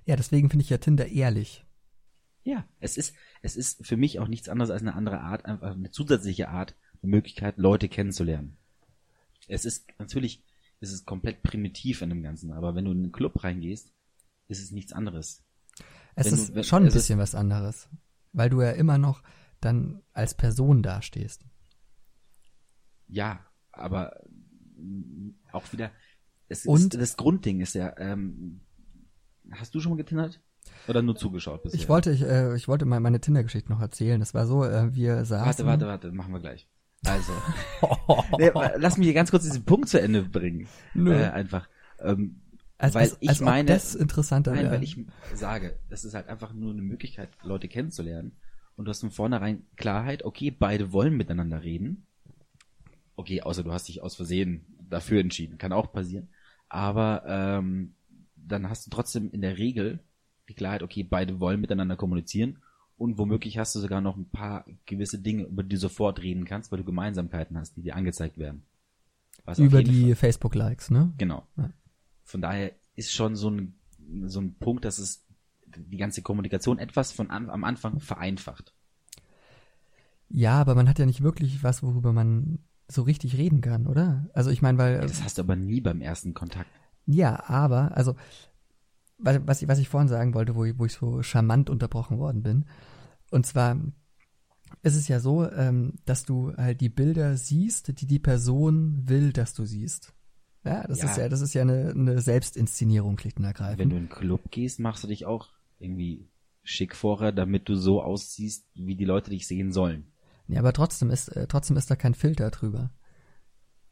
Ja, deswegen finde ich ja Tinder ehrlich. Ja, es ist, es ist für mich auch nichts anderes als eine andere Art, einfach eine zusätzliche Art, eine Möglichkeit, Leute kennenzulernen. Es ist natürlich ist es komplett primitiv in dem Ganzen. Aber wenn du in einen Club reingehst, ist es nichts anderes. Es wenn ist du, wenn, schon ein bisschen was anderes. Weil du ja immer noch dann als Person dastehst. Ja, aber auch wieder, es Und ist, das Grundding ist ja, ähm, hast du schon mal getindert? Oder nur zugeschaut bisher? Ich wollte, ich, äh, ich wollte mal meine Tinder-Geschichte noch erzählen. Das war so, äh, wir saßen. Warte, warte, warte, machen wir gleich. Also, [laughs] nee, lass mich hier ganz kurz diesen Punkt zu Ende bringen. Nö. Äh, einfach. Ähm, als, weil als, ich als meine, das interessanter nein, weil ich sage, das ist halt einfach nur eine Möglichkeit, Leute kennenzulernen. Und du hast von vornherein Klarheit, okay, beide wollen miteinander reden. Okay, außer du hast dich aus Versehen dafür entschieden, kann auch passieren. Aber ähm, dann hast du trotzdem in der Regel die Klarheit, okay, beide wollen miteinander kommunizieren und womöglich hast du sogar noch ein paar gewisse Dinge, über die du sofort reden kannst, weil du Gemeinsamkeiten hast, die dir angezeigt werden. Was über die Facebook-Likes, ne? Genau. Ja. Von daher ist schon so ein, so ein Punkt, dass es die ganze Kommunikation etwas von an, am Anfang vereinfacht. Ja, aber man hat ja nicht wirklich was, worüber man so richtig reden kann, oder? Also ich meine, weil. Ja, das hast du aber nie beim ersten Kontakt. Ja, aber, also was ich, was ich vorhin sagen wollte, wo ich, wo ich so charmant unterbrochen worden bin. Und zwar ist es ja so, ähm, dass du halt die Bilder siehst, die die Person will, dass du siehst. Ja, das Ja. ist ja, das ist ja eine, eine Selbstinszenierung, schlicht und ergreifend. Wenn du in einen Club gehst, machst du dich auch irgendwie schick vorher, damit du so aussiehst, wie die Leute dich sehen sollen. Ja, aber trotzdem ist, äh, trotzdem ist da kein Filter drüber.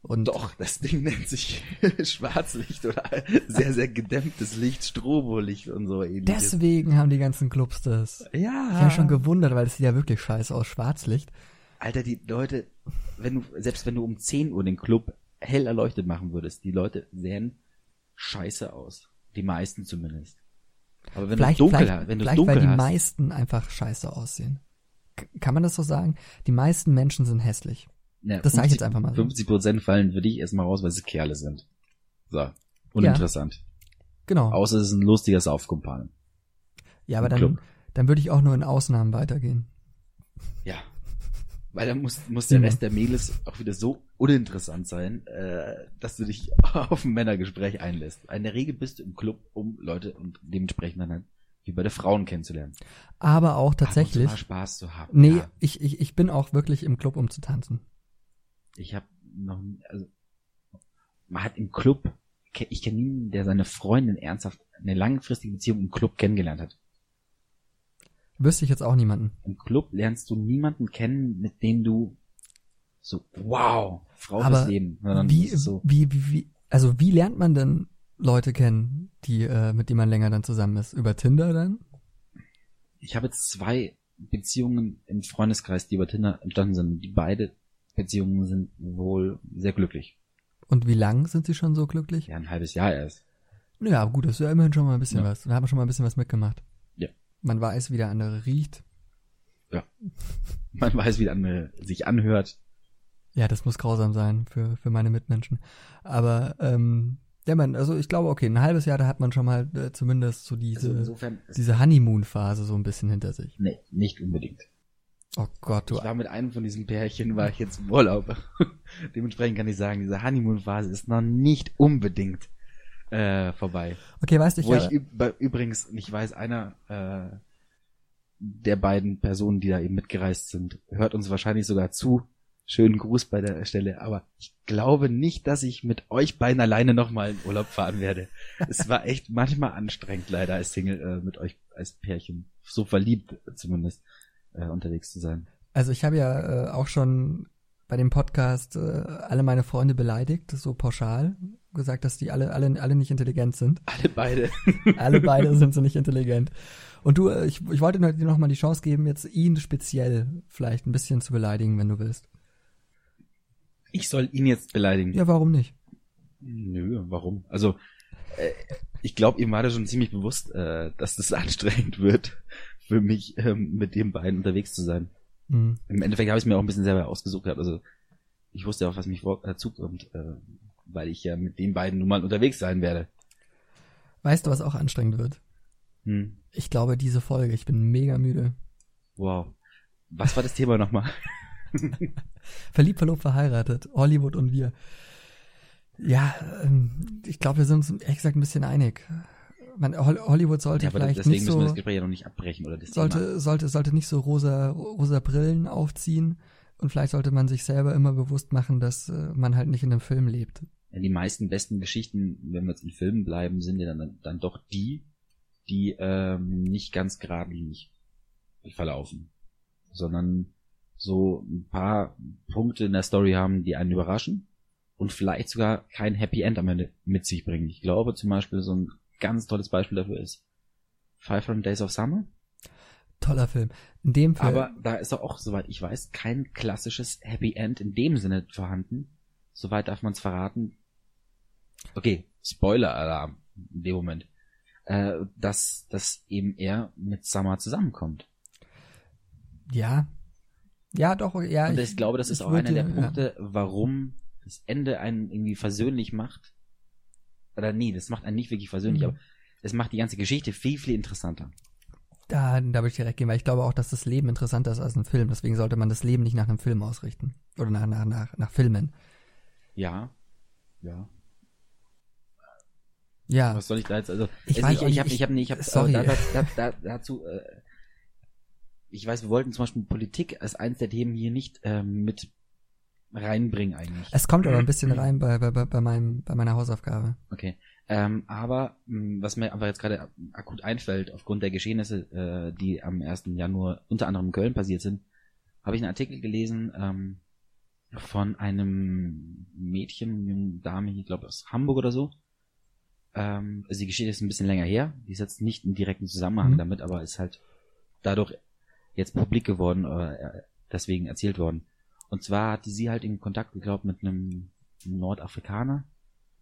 Und Doch, das Ding nennt sich [laughs] Schwarzlicht oder sehr, sehr gedämmtes Licht, Strobolicht und so ähnliches. deswegen haben die ganzen Clubs das. ja. Ich habe schon gewundert, weil es sieht ja wirklich scheiße aus, Schwarzlicht. Alter, die Leute, wenn du, selbst wenn du um 10 Uhr den Club hell erleuchtet machen würdest, die Leute sehen scheiße aus. Die meisten zumindest. Aber wenn vielleicht du dunkel vielleicht, wenn du vielleicht dunkel weil die hast, meisten einfach scheiße aussehen. Kann man das so sagen? Die meisten Menschen sind hässlich. Ne, das sag ich jetzt einfach mal so. 50 Prozent fallen für dich erstmal raus, weil sie Kerle sind. So. Uninteressant. Genau. Außer es ist ein lustiger Saufkumpan. ja, aber im dann, Club. dann würde ich auch nur in Ausnahmen weitergehen. Ja. Weil dann muss, muss der. Rest der Mädels auch wieder so uninteressant sein, äh, dass du dich [laughs] auf ein Männergespräch einlässt. In der Regel bist du im Club, um Leute und dementsprechend dann halt wie bei der Frauen kennenzulernen. Aber auch tatsächlich. mal Spaß zu haben. Nee, Ja, ich, ich, ich bin auch wirklich im Club, um zu tanzen. Ich habe noch, also man hat im Club, ich kenne niemanden, der seine Freundin ernsthaft eine langfristige Beziehung im Club kennengelernt hat. Wüsste ich jetzt auch niemanden. Im Club lernst du niemanden kennen, mit dem du so, wow, Frau Aber fürs Leben. Wie, so, wie, wie, wie, also wie lernt man denn Leute kennen, die, äh, mit denen man länger dann zusammen ist? Über Tinder dann? ich habe jetzt zwei Beziehungen im Freundeskreis, die über Tinder entstanden sind. Die beide Beziehungen sind wohl sehr glücklich. Und wie lang sind sie schon so glücklich? Ja, ein halbes Jahr erst. Ja, gut, das ist ja immerhin schon mal ein bisschen Ja. was. Da haben wir schon mal ein bisschen was mitgemacht. Ja. Man weiß, wie der andere riecht. [laughs] Man weiß, wie der andere sich anhört. Ja, das muss grausam sein für, für meine Mitmenschen. Aber, ähm, ja, man, also ich glaube, okay, ein halbes Jahr, da hat man schon mal äh, zumindest so diese, Also insofern, ist, diese Honeymoon-Phase so ein bisschen hinter sich. nee, nicht unbedingt. Oh Gott, du. Ich war mit einem von diesen Pärchen, war ich jetzt im Urlaub. [laughs] Dementsprechend kann ich sagen, diese Honeymoon-Phase ist noch nicht unbedingt äh, vorbei. Okay, weißt du, ich, Wo ich üb- übrigens nicht weiß, einer äh, der beiden Personen, die da eben mitgereist sind, hört uns wahrscheinlich sogar zu. Schönen Gruß bei der Stelle, aber ich glaube nicht, dass ich mit euch beiden alleine nochmal in Urlaub fahren werde. es war echt manchmal anstrengend, leider als Single äh, mit euch als Pärchen, so verliebt zumindest, äh, unterwegs zu sein. also ich habe ja äh, auch schon bei dem Podcast äh, alle meine Freunde beleidigt, so pauschal gesagt, dass die alle, alle, alle nicht intelligent sind. [laughs] Alle beide. [laughs] Alle beide sind so nicht intelligent. Und du, äh, ich, ich wollte dir noch mal die Chance geben, jetzt ihn speziell vielleicht ein bisschen zu beleidigen, wenn du willst. Ich soll ihn jetzt beleidigen. Ja, warum nicht? Nö, warum? Also, äh, ich glaube, ihm war das schon ziemlich bewusst, äh, dass das [laughs] anstrengend wird, für mich ähm, mit den beiden unterwegs zu sein. Hm. Im Endeffekt habe ich es mir auch ein bisschen selber ausgesucht gehabt. Also, ich wusste ja auch, was mich vor, äh, zukommt, äh, weil ich ja mit den beiden nun mal unterwegs sein werde. Weißt du, was auch anstrengend wird? Hm. Ich glaube, diese Folge, ich bin mega müde. Wow. Was war das Thema nochmal? [laughs] Verliebt, verlobt, verheiratet. Hollywood und wir. Ja, ähm, ich glaube, wir sind uns ehrlich gesagt ein bisschen einig. Man, Hol- Hollywood sollte Ja, vielleicht deswegen nicht müssen wir so, das Gespräch ja noch nicht abbrechen oder das Thema. sollte, sollte, sollte nicht so rosa, rosa Brillen aufziehen. Und vielleicht sollte man sich selber immer bewusst machen, dass äh, man halt nicht in einem Film lebt. Ja, die meisten besten Geschichten, wenn wir jetzt in Filmen bleiben, sind ja dann, dann doch die, die ähm, nicht ganz geradlinig verlaufen, sondern so ein paar Punkte in der Story haben, die einen überraschen und vielleicht sogar kein Happy End am Ende mit sich bringen. Ich glaube zum Beispiel so ein ganz tolles Beispiel dafür ist 500 Days of Summer, Toller Film. In dem Film. aber da ist auch, soweit ich weiß, kein klassisches Happy End in dem Sinne vorhanden. Soweit darf man es verraten. Okay, Spoiler-Alarm in dem Moment. Äh, dass, dass eben er mit Summer zusammenkommt. ja. Ja, doch, ja. Und ich, glaube, das ist ich auch einer würde- der Punkte, warum das Ende einen irgendwie versöhnlich macht. Oder nee, das macht einen nicht wirklich versöhnlich, Mhm. aber es macht die ganze Geschichte viel, viel interessanter. Da, da würde ich direkt gehen, weil ich glaube auch, dass das Leben interessanter ist als ein Film. Deswegen sollte man das Leben nicht nach einem Film ausrichten. Oder nach, nach, nach, nach Filmen. Ja. Ja. Ja. Was soll ich da jetzt, also, Ich weiß ich, auch ich nicht, habe, ich ich- habe, ich habe, sorry. Äh, da, da, da, dazu, äh, ich weiß, wir wollten zum Beispiel Politik als eins der Themen hier nicht ähm, mit reinbringen eigentlich. Es kommt aber ein bisschen rein bei, bei, bei, meinem, bei meiner Hausaufgabe. Okay. Ähm, aber mh, hm, was mir aber jetzt gerade akut einfällt, aufgrund der Geschehnisse, äh, die am 1. Januar unter anderem in Köln passiert sind, habe ich einen Artikel gelesen ähm, von einem Mädchen, jungen Dame, ich glaube aus Hamburg oder so. Ähm, also die Geschichte ist ein bisschen länger her, die ist jetzt nicht im direkten Zusammenhang mhm. damit, aber ist halt dadurch jetzt publik geworden, äh, deswegen erzählt worden. Und zwar hatte sie halt in Kontakt geglaubt mit einem Nordafrikaner,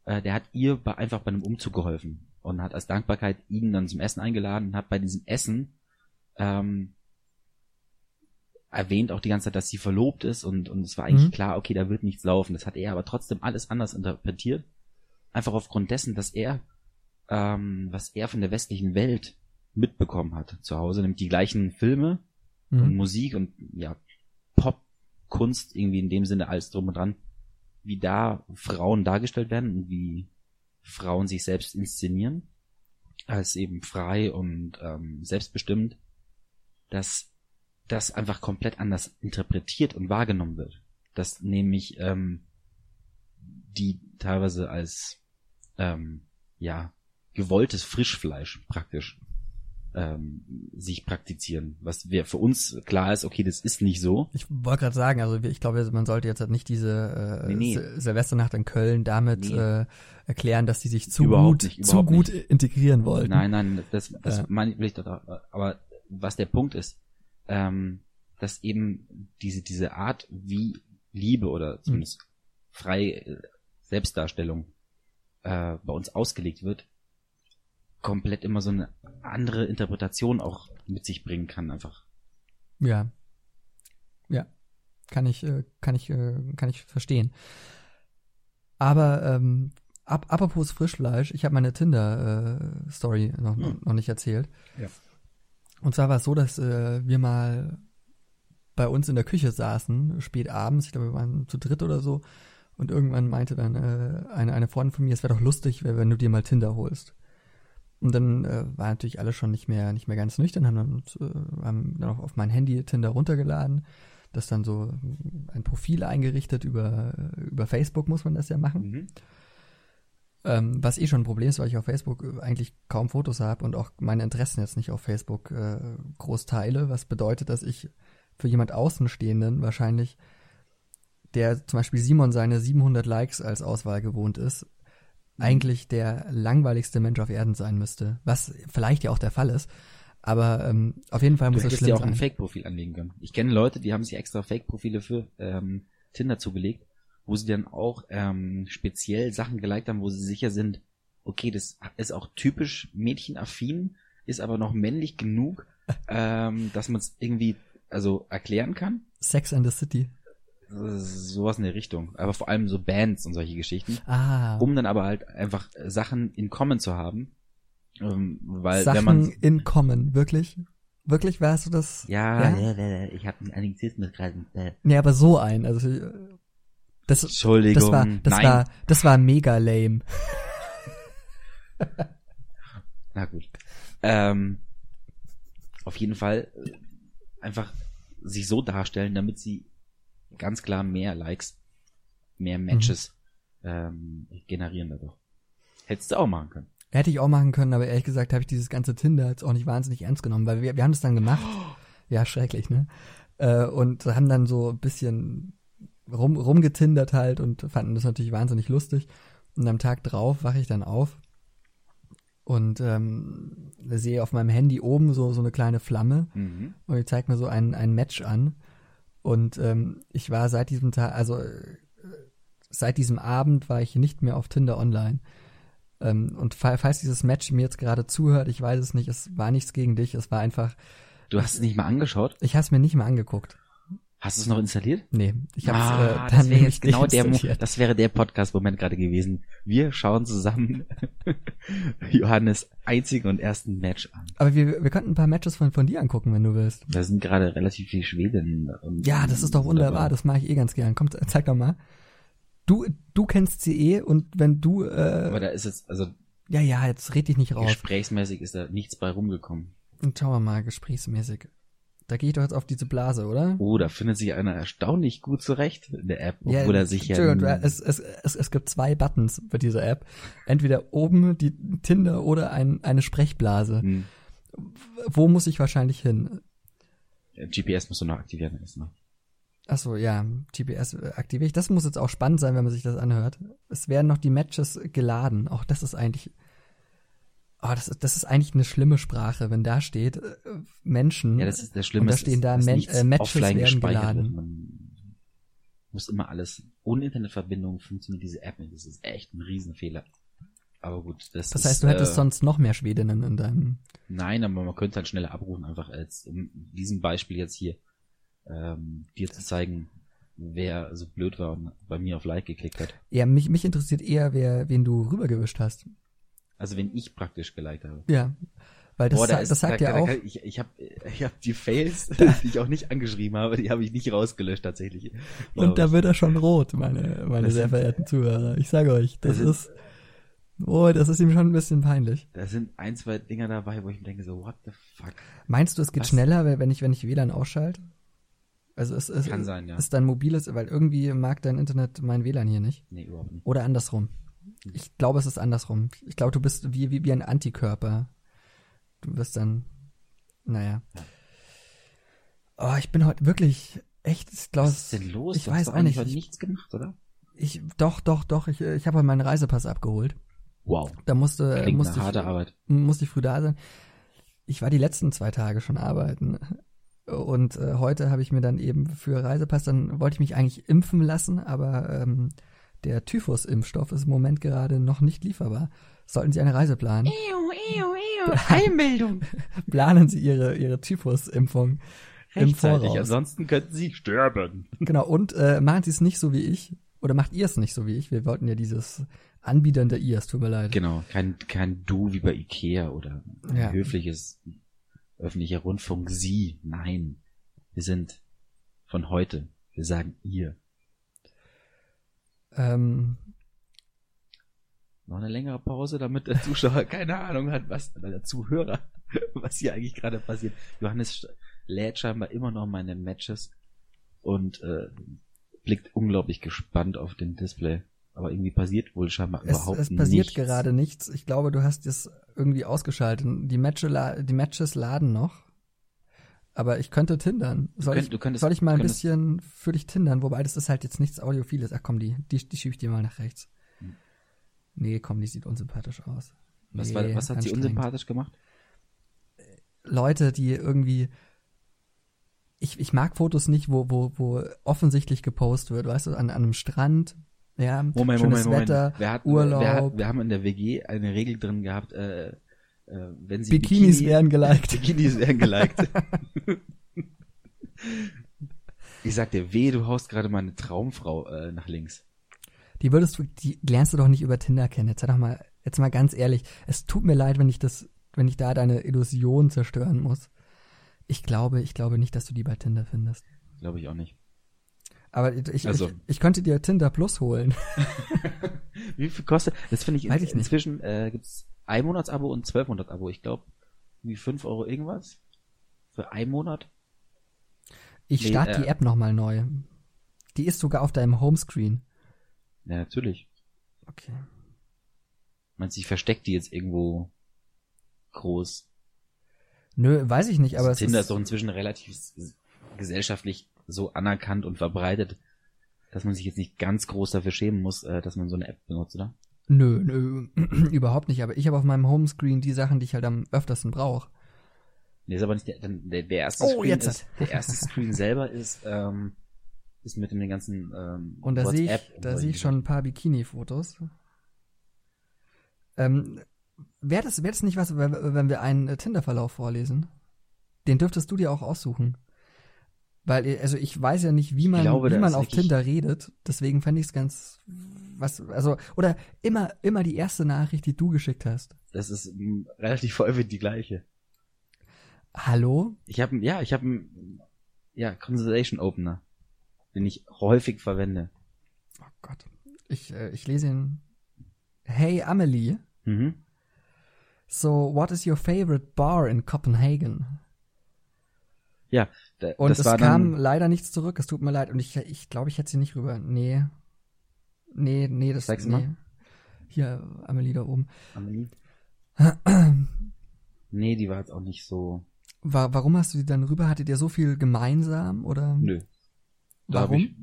äh, der hat ihr bei, einfach bei einem Umzug geholfen und hat als Dankbarkeit ihn dann zum Essen eingeladen und hat bei diesem Essen ähm, erwähnt auch die ganze Zeit, dass sie verlobt ist und, und es war eigentlich mhm. klar, okay, da wird nichts laufen. Das hat er aber trotzdem alles anders interpretiert. Einfach aufgrund dessen, dass er, ähm, was er von der westlichen Welt mitbekommen hat zu Hause, nämlich die gleichen Filme mhm. und Musik und ja, Popkunst irgendwie in dem Sinne alles drum und dran, wie da Frauen dargestellt werden und wie Frauen sich selbst inszenieren, als eben frei und ähm, selbstbestimmt, dass das einfach komplett anders interpretiert und wahrgenommen wird. Dass nämlich ähm, die teilweise als ähm, ja gewolltes Frischfleisch praktisch ähm, sich praktizieren. Was wir für uns klar ist, okay, das ist nicht so. Ich wollte gerade sagen, also ich glaube, man sollte jetzt halt nicht diese äh, nee, nee. Silvesternacht in Köln damit nee. äh, erklären, dass die sich zu überhaupt gut, nicht, zu gut nicht. integrieren wollen. Nein, nein, das, das äh. meine ich doch. Aber was der Punkt ist, ähm, dass eben diese diese Art, wie Liebe oder zumindest hm. freie Selbstdarstellung äh, bei uns ausgelegt wird, komplett immer so eine andere Interpretation auch mit sich bringen kann, einfach. Ja. Ja. Kann ich, äh, kann ich, äh, kann ich verstehen. Aber ähm, ap apropos Frischfleisch, ich habe meine Tinder-Story äh, noch, hm. noch nicht erzählt. Ja. Und zwar war es so, dass äh, wir mal bei uns in der Küche saßen, spät abends, ich glaube, wir waren zu dritt oder so, und irgendwann meinte dann äh, eine, eine Freundin von mir, es wäre doch lustig, wenn du dir mal Tinder holst. Und dann äh, war natürlich alles schon nicht mehr, nicht mehr ganz nüchtern, haben dann, äh, haben dann auch auf mein Handy Tinder runtergeladen, das dann so ein Profil eingerichtet über, über Facebook muss man das ja machen. Mhm. Ähm, was eh schon ein Problem ist, weil ich auf Facebook eigentlich kaum Fotos habe und auch meine Interessen jetzt nicht auf Facebook äh, groß teile, was bedeutet, dass ich für jemand Außenstehenden wahrscheinlich, der zum Beispiel Simon seine 700 Likes als Auswahl gewohnt ist, Mhm. eigentlich der langweiligste Mensch auf Erden sein müsste. Was vielleicht ja auch der Fall ist. Aber ähm, auf jeden Fall muss du es schlimm dir auch ein Fake-Profil anlegen können. Ich kenne Leute, die haben sich extra Fake-Profile für ähm, Tinder zugelegt, wo sie dann auch ähm, speziell Sachen geliked haben, wo sie sicher sind, okay, das ist auch typisch mädchenaffin, ist aber noch männlich genug, [laughs] ähm, dass man es irgendwie also erklären kann. Sex and the City sowas in der Richtung. Aber vor allem so Bands und solche Geschichten. Ah. Um dann aber halt einfach Sachen in Common zu haben. Ähm, weil Sachen wenn man in Common, wirklich? Wirklich, wärst du das? Ja, ja, ja, ich habe einen Anglizismus gerade. Nee, aber so ein, also das, Entschuldigung, das war, das nein. war, das war mega lame. [laughs] Na gut. Ähm, auf jeden Fall äh, einfach sich so darstellen, damit sie ganz klar mehr Likes, mehr Matches mhm. ähm, generieren dadurch. Hättest du auch machen können. Hätte ich auch machen können, aber ehrlich gesagt habe ich dieses ganze Tinder jetzt auch nicht wahnsinnig ernst genommen, weil wir, wir haben das dann gemacht. Oh. [gasps] Ja, schrecklich, ne? Äh, und haben dann so ein bisschen rum, rumgetindert halt und fanden das natürlich wahnsinnig lustig. Und am Tag drauf wache ich dann auf und ähm, sehe auf meinem Handy oben so, so eine kleine Flamme mhm. und ich zeigt mir so ein, ein Match an und ähm, ich war seit diesem Tag, also äh, seit diesem Abend war ich nicht mehr auf Tinder online. Ähm, und falls dieses Match mir jetzt gerade zuhört, ich weiß es nicht, es war nichts gegen dich, es war einfach. Du hast es nicht mal angeschaut? Ich habe es mir nicht mal angeguckt. Hast du es noch installiert? Nee, ich habe ah, äh, dann das wäre jetzt genau der das wäre der Podcast Moment gerade gewesen. Wir schauen zusammen [laughs] Johannes einzigen und ersten Match an. Aber wir, wir könnten ein paar Matches von, von dir angucken, wenn du willst. Da sind gerade relativ viele Schweden. ja, das ist doch wunderbar, das mache ich eh ganz gern. Komm, zeig doch mal. Du du kennst sie eh und wenn du äh, Aber da ist jetzt also Ja, ja, jetzt red dich nicht raus. Gesprächsmäßig ist da nichts bei rumgekommen. Und schauen wir mal gesprächsmäßig Da gehe ich doch jetzt auf diese Blase, oder? Oh, da findet sich einer erstaunlich gut zurecht in der App, Ja, er sich ja. Es, es, es, es gibt zwei Buttons bei dieser App. Entweder oben die Tinder oder ein, eine Sprechblase. Hm, Wo muss ich wahrscheinlich hin? GPS musst du noch aktivieren noch. Achso, ja, GPS aktiviere ich. Das muss jetzt auch spannend sein, wenn man sich das anhört. Es werden noch die Matches geladen. Auch das ist eigentlich. Oh, das, ist- das ist eigentlich eine schlimme Sprache, wenn da steht, äh, Menschen. Ja, das ist das Schlimme. Und da ist, stehen da Men- äh, Matches werden geladen. Man muss immer alles. Ohne Internetverbindung funktioniert diese App nicht. Das ist echt ein Riesenfehler. Aber gut, das, das ist, heißt, du hättest äh, sonst noch mehr Schwedinnen in deinem. Nein, aber man könnte halt schneller abrufen, einfach als in diesem Beispiel jetzt hier ähm, dir zu zeigen, wer so blöd war und bei mir auf Like geklickt hat. Ja, mich, mich interessiert eher, wer, wen du rübergewischt hast. Also wenn ich praktisch geliked habe. Ja. Weil das, Boah, da sa- ist, das sagt da, ja da, auch. ich, ich habe ich hab die Fails, [laughs] [laughs] die ich auch nicht angeschrieben habe, die habe ich nicht rausgelöscht tatsächlich. Und da wird er schon rot, meine, meine Das sehr verehrten Zuhörer. Ich sage euch, das, Das ist. Oh, das ist ihm schon ein bisschen peinlich. ich. Da sind ein, zwei Dinger dabei, wo ich mir denke so, what the fuck. Meinst du, es geht Was? schneller, wenn ich, wenn ich WLAN ausschalte? Also es, es Kann sein, ja. ist dein mobiles, weil irgendwie mag dein Internet mein WLAN hier nicht. Nee, überhaupt nicht. Oder andersrum. Ich glaube, es ist andersrum. Ich glaube, du bist wie, wie, wie ein Antikörper. Du wirst dann, naja. Oh, ich bin heute wirklich echt, ich glaube, Was ist denn los? ich weiß auch eigentlich nicht. heute Ich, nichts gemacht, oder? ich, doch, doch, doch, ich, ich habe heute meinen Reisepass abgeholt. Wow. Da musste, Klingt musste eine harte ich, Arbeit. musste ich früh da sein. Ich war die letzten zwei Tage schon arbeiten. Und äh, heute habe ich mir dann eben für Reisepass, dann wollte ich mich eigentlich impfen lassen, aber ähm, der Typhus-Impfstoff ist im Moment gerade noch nicht lieferbar. Sollten Sie eine Reise planen, Ew, ew, ew. [laughs] Heimmeldung. [laughs] planen Sie Ihre, Ihre Typhus-Impfung im Rechtzeitig, Voraus. ansonsten könnten sie sterben. [laughs] Genau, und äh, machen Sie es nicht so wie ich, oder macht ihr es nicht so wie ich? Wir wollten ja dieses anbiedernde ihr, es tut mir leid. Genau, kein, kein Du wie bei Ikea oder ein Ja. höfliches öffentlicher Rundfunk. Sie, nein. Wir sind von heute. Wir sagen ihr. Ähm, Noch eine längere Pause, damit der Zuschauer [laughs] keine Ahnung hat, was, der Zuhörer, [laughs] was hier eigentlich gerade passiert. Johannes lädt scheinbar immer noch meine Matches und äh, blickt unglaublich gespannt auf den Display. Aber irgendwie passiert wohl scheinbar es, überhaupt es passiert nichts. gerade nichts. Ich glaube, du hast es irgendwie ausgeschaltet. Die, Matche, die Matches laden noch. Aber ich könnte tindern. Soll, könnt- ich, könntest- soll ich mal ein könntest- bisschen für dich tindern? Wobei, das ist halt jetzt nichts Audiophiles. Ach komm, die, die, die schiebe ich dir mal nach rechts. Hm. Nee, komm, die sieht unsympathisch aus. Was, Nee, war, was hat sie unsympathisch gemacht? Leute, die irgendwie. Ich, ich mag Fotos nicht, wo, wo, wo offensichtlich gepostet wird, weißt du, an, an einem Strand, ja, Moment, schönes Moment, Moment. Wetter, wir, hatten, Urlaub, Wir, wir haben in der WG eine Regel drin gehabt, äh, wenn sie Bikinis Bikini, werden geliked. [laughs] Bikinis werden geliked. [laughs] ich sag dir, weh, du haust gerade meine Traumfrau äh, nach links. Die würdest du, die lernst du doch nicht über Tinder kennen. Jetzt sei doch mal, jetzt mal ganz ehrlich. Es tut mir leid, wenn ich das, wenn ich da deine Illusion zerstören muss. Ich glaube, ich glaube nicht, dass du die bei Tinder findest. Glaube ich auch nicht. Aber ich, Also. ich, ich könnte dir Tinder Plus holen. [laughs] Wie viel kostet? Das finde ich, Weiß ich nicht. inzwischen äh, gibt's ein Monatsabo und zwölf Monat Abo. Ich glaube, wie fünf Euro irgendwas für einen Monat. Ich Nee, starte äh. die App nochmal neu. Die ist sogar auf deinem Homescreen. Ja, natürlich. Okay. Meinst du, ich verstecke die jetzt irgendwo groß? Nö, weiß ich nicht, aber es Tinder ist ist, doch inzwischen relativ gesellschaftlich so anerkannt und verbreitet, dass man sich jetzt nicht ganz groß dafür schämen muss, äh, dass man so eine App benutzt, oder? nö, nö, [clears throat] überhaupt nicht. Aber ich habe auf meinem Homescreen die Sachen, die ich halt am öftersten brauche. Nee, ist aber nicht der, der, der erste Oh, Screen jetzt ist, der erste Screen selber ist, ähm, ist mit dem ganzen ähm, Und da sehe ich, da sehe ich schon ein paar Bikini-Fotos. Ähm, Wäre das, wär das nicht was, wenn, wenn wir einen äh, Tinder-Verlauf vorlesen? Den dürftest du dir auch aussuchen. Weil, äh, also ich weiß ja nicht, wie man, glaube, wie man auf Tinder redet. Deswegen fände ich es ganz, was, also, oder immer, immer die erste Nachricht, die du geschickt hast. Das ist relativ häufig die gleiche. Hallo? Ich habe ja, ich habe ja Conversation Opener, den ich häufig verwende. Oh Gott. Ich, äh, ich lese ihn. Hey Amelie, Mhm. so what is your favorite bar in Copenhagen? Ja, Und das es war kam leider nichts zurück. Es tut mir leid. Und ich, ich glaube, ich hätte sie nicht rüber. Nee. Nee, nee, das Zeig's nee. mal. Hier, Amelie da oben. Amelie? [clears throat] Nee, die war jetzt auch nicht so. Wa warum hast du sie dann rüber? Hattet ihr so viel gemeinsam oder? Nö. Da Warum? Ich,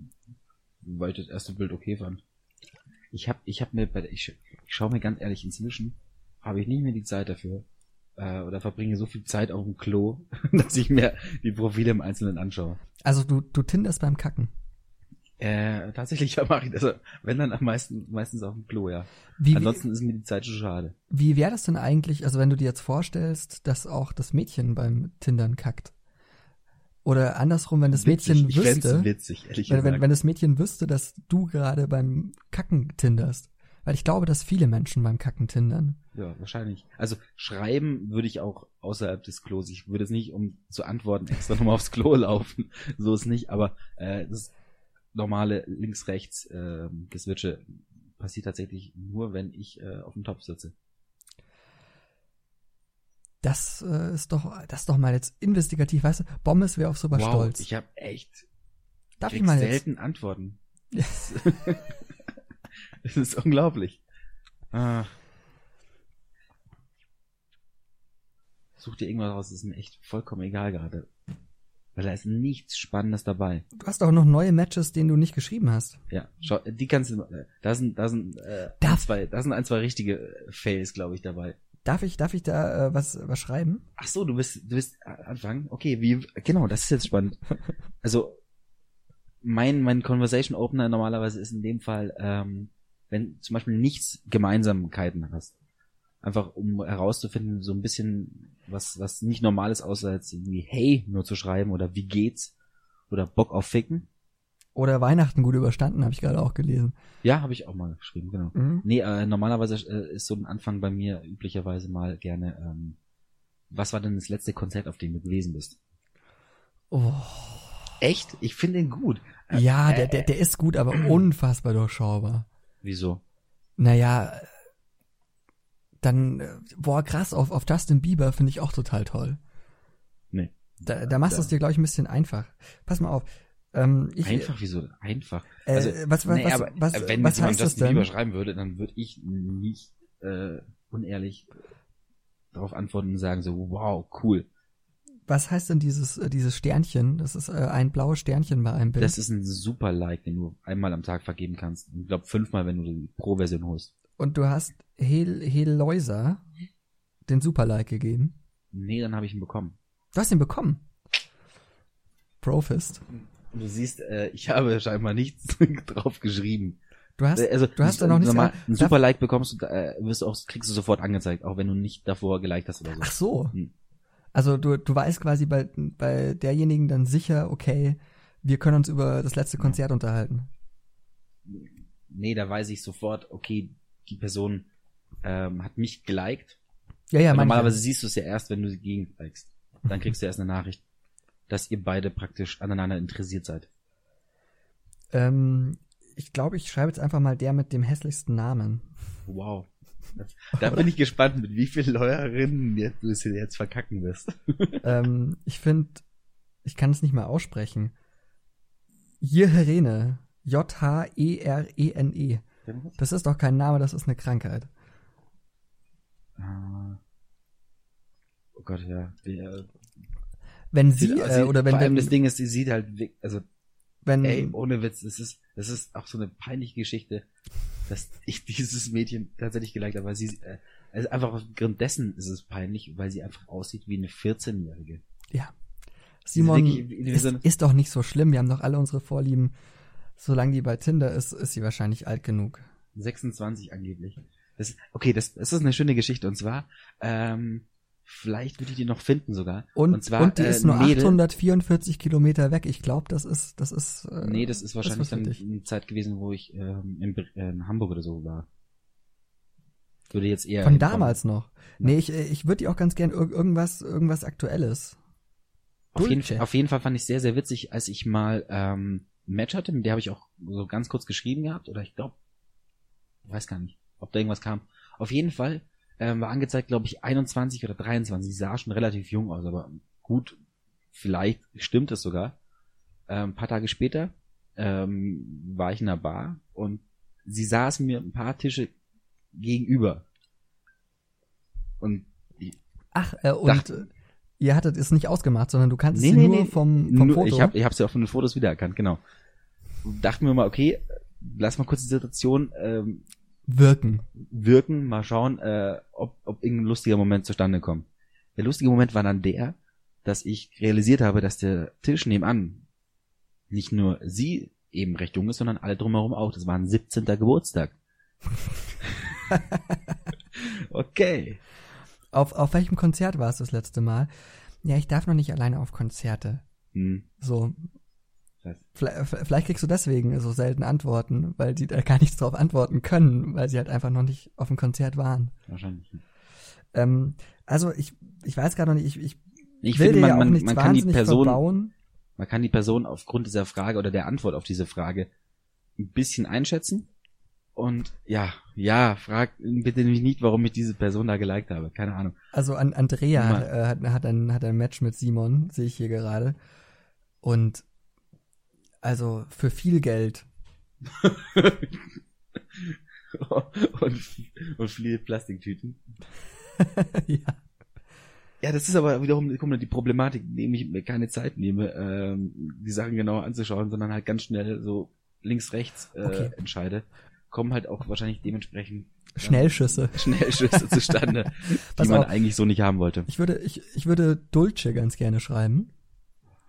weil ich das erste Bild okay fand. Ich hab, ich hab mir bei der, ich, ich schaue mir ganz ehrlich inzwischen, habe ich nicht mehr die Zeit dafür, äh, oder verbringe so viel Zeit auf dem Klo, [laughs] dass ich mir die Profile im Einzelnen anschaue. Also du, du tinderst beim Kacken. Äh, tatsächlich [laughs] mache ich das, wenn dann am meisten, meistens auf dem Klo, ja. Wie, Ansonsten ist mir die Zeit schon schade. wie wäre das denn eigentlich, also wenn du dir jetzt vorstellst, dass auch das Mädchen beim Tindern kackt? Oder andersrum, wenn das Witzig. Mädchen wüsste, witzig, wenn, wenn, wenn das Mädchen wüsste, dass du gerade beim Kacken tinderst. Weil ich glaube, dass viele Menschen beim Kacken tindern. Ja, wahrscheinlich. Also schreiben würde ich auch außerhalb des Klos. Ich würde es nicht, um zu antworten, extra [laughs] nochmal aufs Klo laufen. So ist nicht, aber äh, das normale links-rechts äh, Geswitche passiert tatsächlich nur, wenn ich äh, auf dem Topf sitze. Das äh, ist doch, das ist doch mal jetzt investigativ, weißt du? Bommes wäre auf sowas stolz. ich habe echt Darf ich mal jetzt? selten Antworten. [laughs] [laughs] Das ist unglaublich. Ah. Such dir irgendwas raus, das ist mir echt vollkommen egal gerade. Weil da ist nichts Spannendes dabei. Du hast auch noch neue Matches, denen du nicht geschrieben hast. Ja, schau, die kannst du, äh, da sind, da sind, äh, ein, Darf- zwei, da sind ein, zwei richtige äh, Fails, glaube ich, dabei. Darf ich, darf ich da äh, was, was schreiben? Ach so, du bist, du bist äh, anfangen? Okay, wie, genau, das ist jetzt spannend. [laughs] Also, mein, mein Conversation Opener normalerweise ist in dem Fall, ähm, wenn zum Beispiel nichts Gemeinsamkeiten hast. Einfach um herauszufinden, so ein bisschen, was, was nicht normal ist, außer jetzt irgendwie Hey nur zu schreiben oder wie geht's? Oder Bock auf Ficken. Oder Weihnachten gut überstanden, habe ich gerade auch gelesen. Ja, habe ich auch mal geschrieben, genau. Mhm. Nee, äh, normalerweise äh, ist so ein Anfang bei mir üblicherweise mal gerne, ähm, was war denn das letzte Konzert, auf dem du gewesen bist? Oh. Echt? Ich finde ihn gut. Äh, Ja, äh, der, der, der ist gut, aber unfassbar durchschaubar. Wieso? Naja, dann, äh, boah, krass, auf, auf Justin Bieber finde ich auch total toll. Nee. Da, da machst du es dir, glaube ich, ein bisschen einfach. Pass mal auf. Ähm, ich, Einfach, wieso? Einfach. Äh, also, was, was, nee, was, aber was, wenn was jemand Justin? Bieber schreiben würde, dann würde ich nicht äh, unehrlich darauf antworten und sagen so, wow, cool. Was heißt denn dieses, äh, dieses Sternchen? Das ist äh, ein blaues Sternchen bei einem Bild. Das ist ein super Like, den du einmal am Tag vergeben kannst. Ich glaube fünfmal, wenn du die Pro-Version holst. Und du hast Hel Heloisa den Super-Like gegeben. Nee, dann habe ich ihn bekommen. Du hast ihn bekommen. Profist. Du siehst, äh, ich habe scheinbar nichts [laughs] drauf geschrieben. Du hast, also, du hast da noch nichts normal, ein super Like bekommst du, äh, wirst auch, kriegst du sofort angezeigt, auch wenn du nicht davor geliked hast oder so. Ach so. Hm. Also du, du weißt quasi bei, bei derjenigen dann sicher, okay, wir können uns über das letzte Konzert unterhalten. Nee, da weiß ich sofort, okay, die Person ähm, hat mich geliked. Ja, ja, normalerweise siehst du es ja erst, wenn du sie gegenlikest. Dann kriegst du erst eine Nachricht, dass ihr beide praktisch aneinander interessiert seid. Ähm, ich glaube, ich schreibe jetzt einfach mal der mit dem hässlichsten Namen. Wow. Da bin ich gespannt, mit wie vielen Leurinnen jetzt- du es jetzt verkacken wirst. [laughs] ähm, ich finde, ich kann es nicht mal aussprechen. Jirene. J-H-E-R-E-N-E. Das ist doch kein Name, das ist eine Krankheit. Ah. Oh Gott, ja. Die, äh, Wenn sie, sieht- äh, oder wenn, vor allem wenn, das Ding ist, sie sieht halt, also wenn, Ey, ohne Witz, das ist, das ist auch so eine peinliche Geschichte, dass ich [laughs] dieses Mädchen tatsächlich geliked habe, weil sie, äh, also einfach aufgrund dessen ist es peinlich, weil sie einfach aussieht wie eine 14-Jährige. ja. Simon, ist, ist doch nicht so schlimm. Wir haben doch alle unsere Vorlieben. Solange die bei Tinder ist, ist sie wahrscheinlich alt genug. 26 angeblich. Das, okay, das, das ist eine schöne Geschichte und zwar, ähm, vielleicht würde ich die noch finden sogar. Und, Und zwar, und die äh, ist nur Mädel- 844 Kilometer weg. Ich glaube, das ist, das ist. Äh, Nee, das ist wahrscheinlich für dann eine Zeit gewesen, wo ich ähm, in, äh, in Hamburg oder so war. Würde jetzt eher Von hinkommen. damals noch. Nee, ich, ich würde die auch ganz gern ir irgendwas, irgendwas Aktuelles. Auf jeden, auf jeden Fall fand ich sehr, sehr witzig, als ich mal ähm, Match hatte, mit der habe ich auch so ganz kurz geschrieben gehabt, oder ich glaube, weiß gar nicht, ob da irgendwas kam. Auf jeden Fall ähm, war angezeigt, glaube ich, 21 oder 23. Sie sah schon relativ jung aus, aber gut vielleicht stimmt es sogar. Äh, ein paar Tage später ähm, war ich in einer Bar und sie saß mir ein paar Tische gegenüber. Und Ach, äh, und dachte, ihr hattet es nicht ausgemacht, sondern du kannst nee, es nee, nur nee, vom, vom nur, Foto. Ich habe ich hab sie auch von den Fotos wiedererkannt, genau. Dachten wir mal, okay, lass mal kurz die Situation ähm, wirken. Wirken, mal schauen, äh, ob, ob irgendein lustiger Moment zustande kommt. Der lustige Moment war dann der, dass ich realisiert habe, dass der Tisch nebenan nicht nur sie eben recht jung ist, sondern alle drumherum auch. Das war ein 17. Geburtstag. [laughs] okay. Auf, auf welchem Konzert war es das letzte Mal? Ja, ich darf noch nicht alleine auf Konzerte. Hm. So. Vielleicht, kriegst du deswegen so selten Antworten, weil die da gar nichts drauf antworten können, weil sie halt einfach noch nicht auf dem Konzert waren. Wahrscheinlich. Ähm, also ich, ich weiß gar noch nicht, ich, ich, ich will finde, man, ja auch man, nichts man kann die Person, verbauen. Man kann die Person aufgrund dieser Frage oder der Antwort auf diese Frage ein bisschen einschätzen. Und ja, ja, frag bitte mich nicht, warum ich diese Person da geliked habe. Keine Ahnung. Also an, Andrea hat, äh, hat, hat, ein, hat ein Match mit Simon, sehe ich hier gerade. Und also für viel Geld. [laughs] und, und viele Plastiktüten. [laughs] ja. Ja, das ist aber wiederum guck mal, die Problematik, indem ich mir keine Zeit nehme, ähm, die Sachen genauer anzuschauen, sondern halt ganz schnell so links, rechts äh, okay. entscheide, kommen halt auch wahrscheinlich dementsprechend Schnellschüsse. [laughs] Schnellschüsse zustande, die man auf. eigentlich so nicht haben wollte. Ich würde, ich, ich würde Dulce ganz gerne schreiben.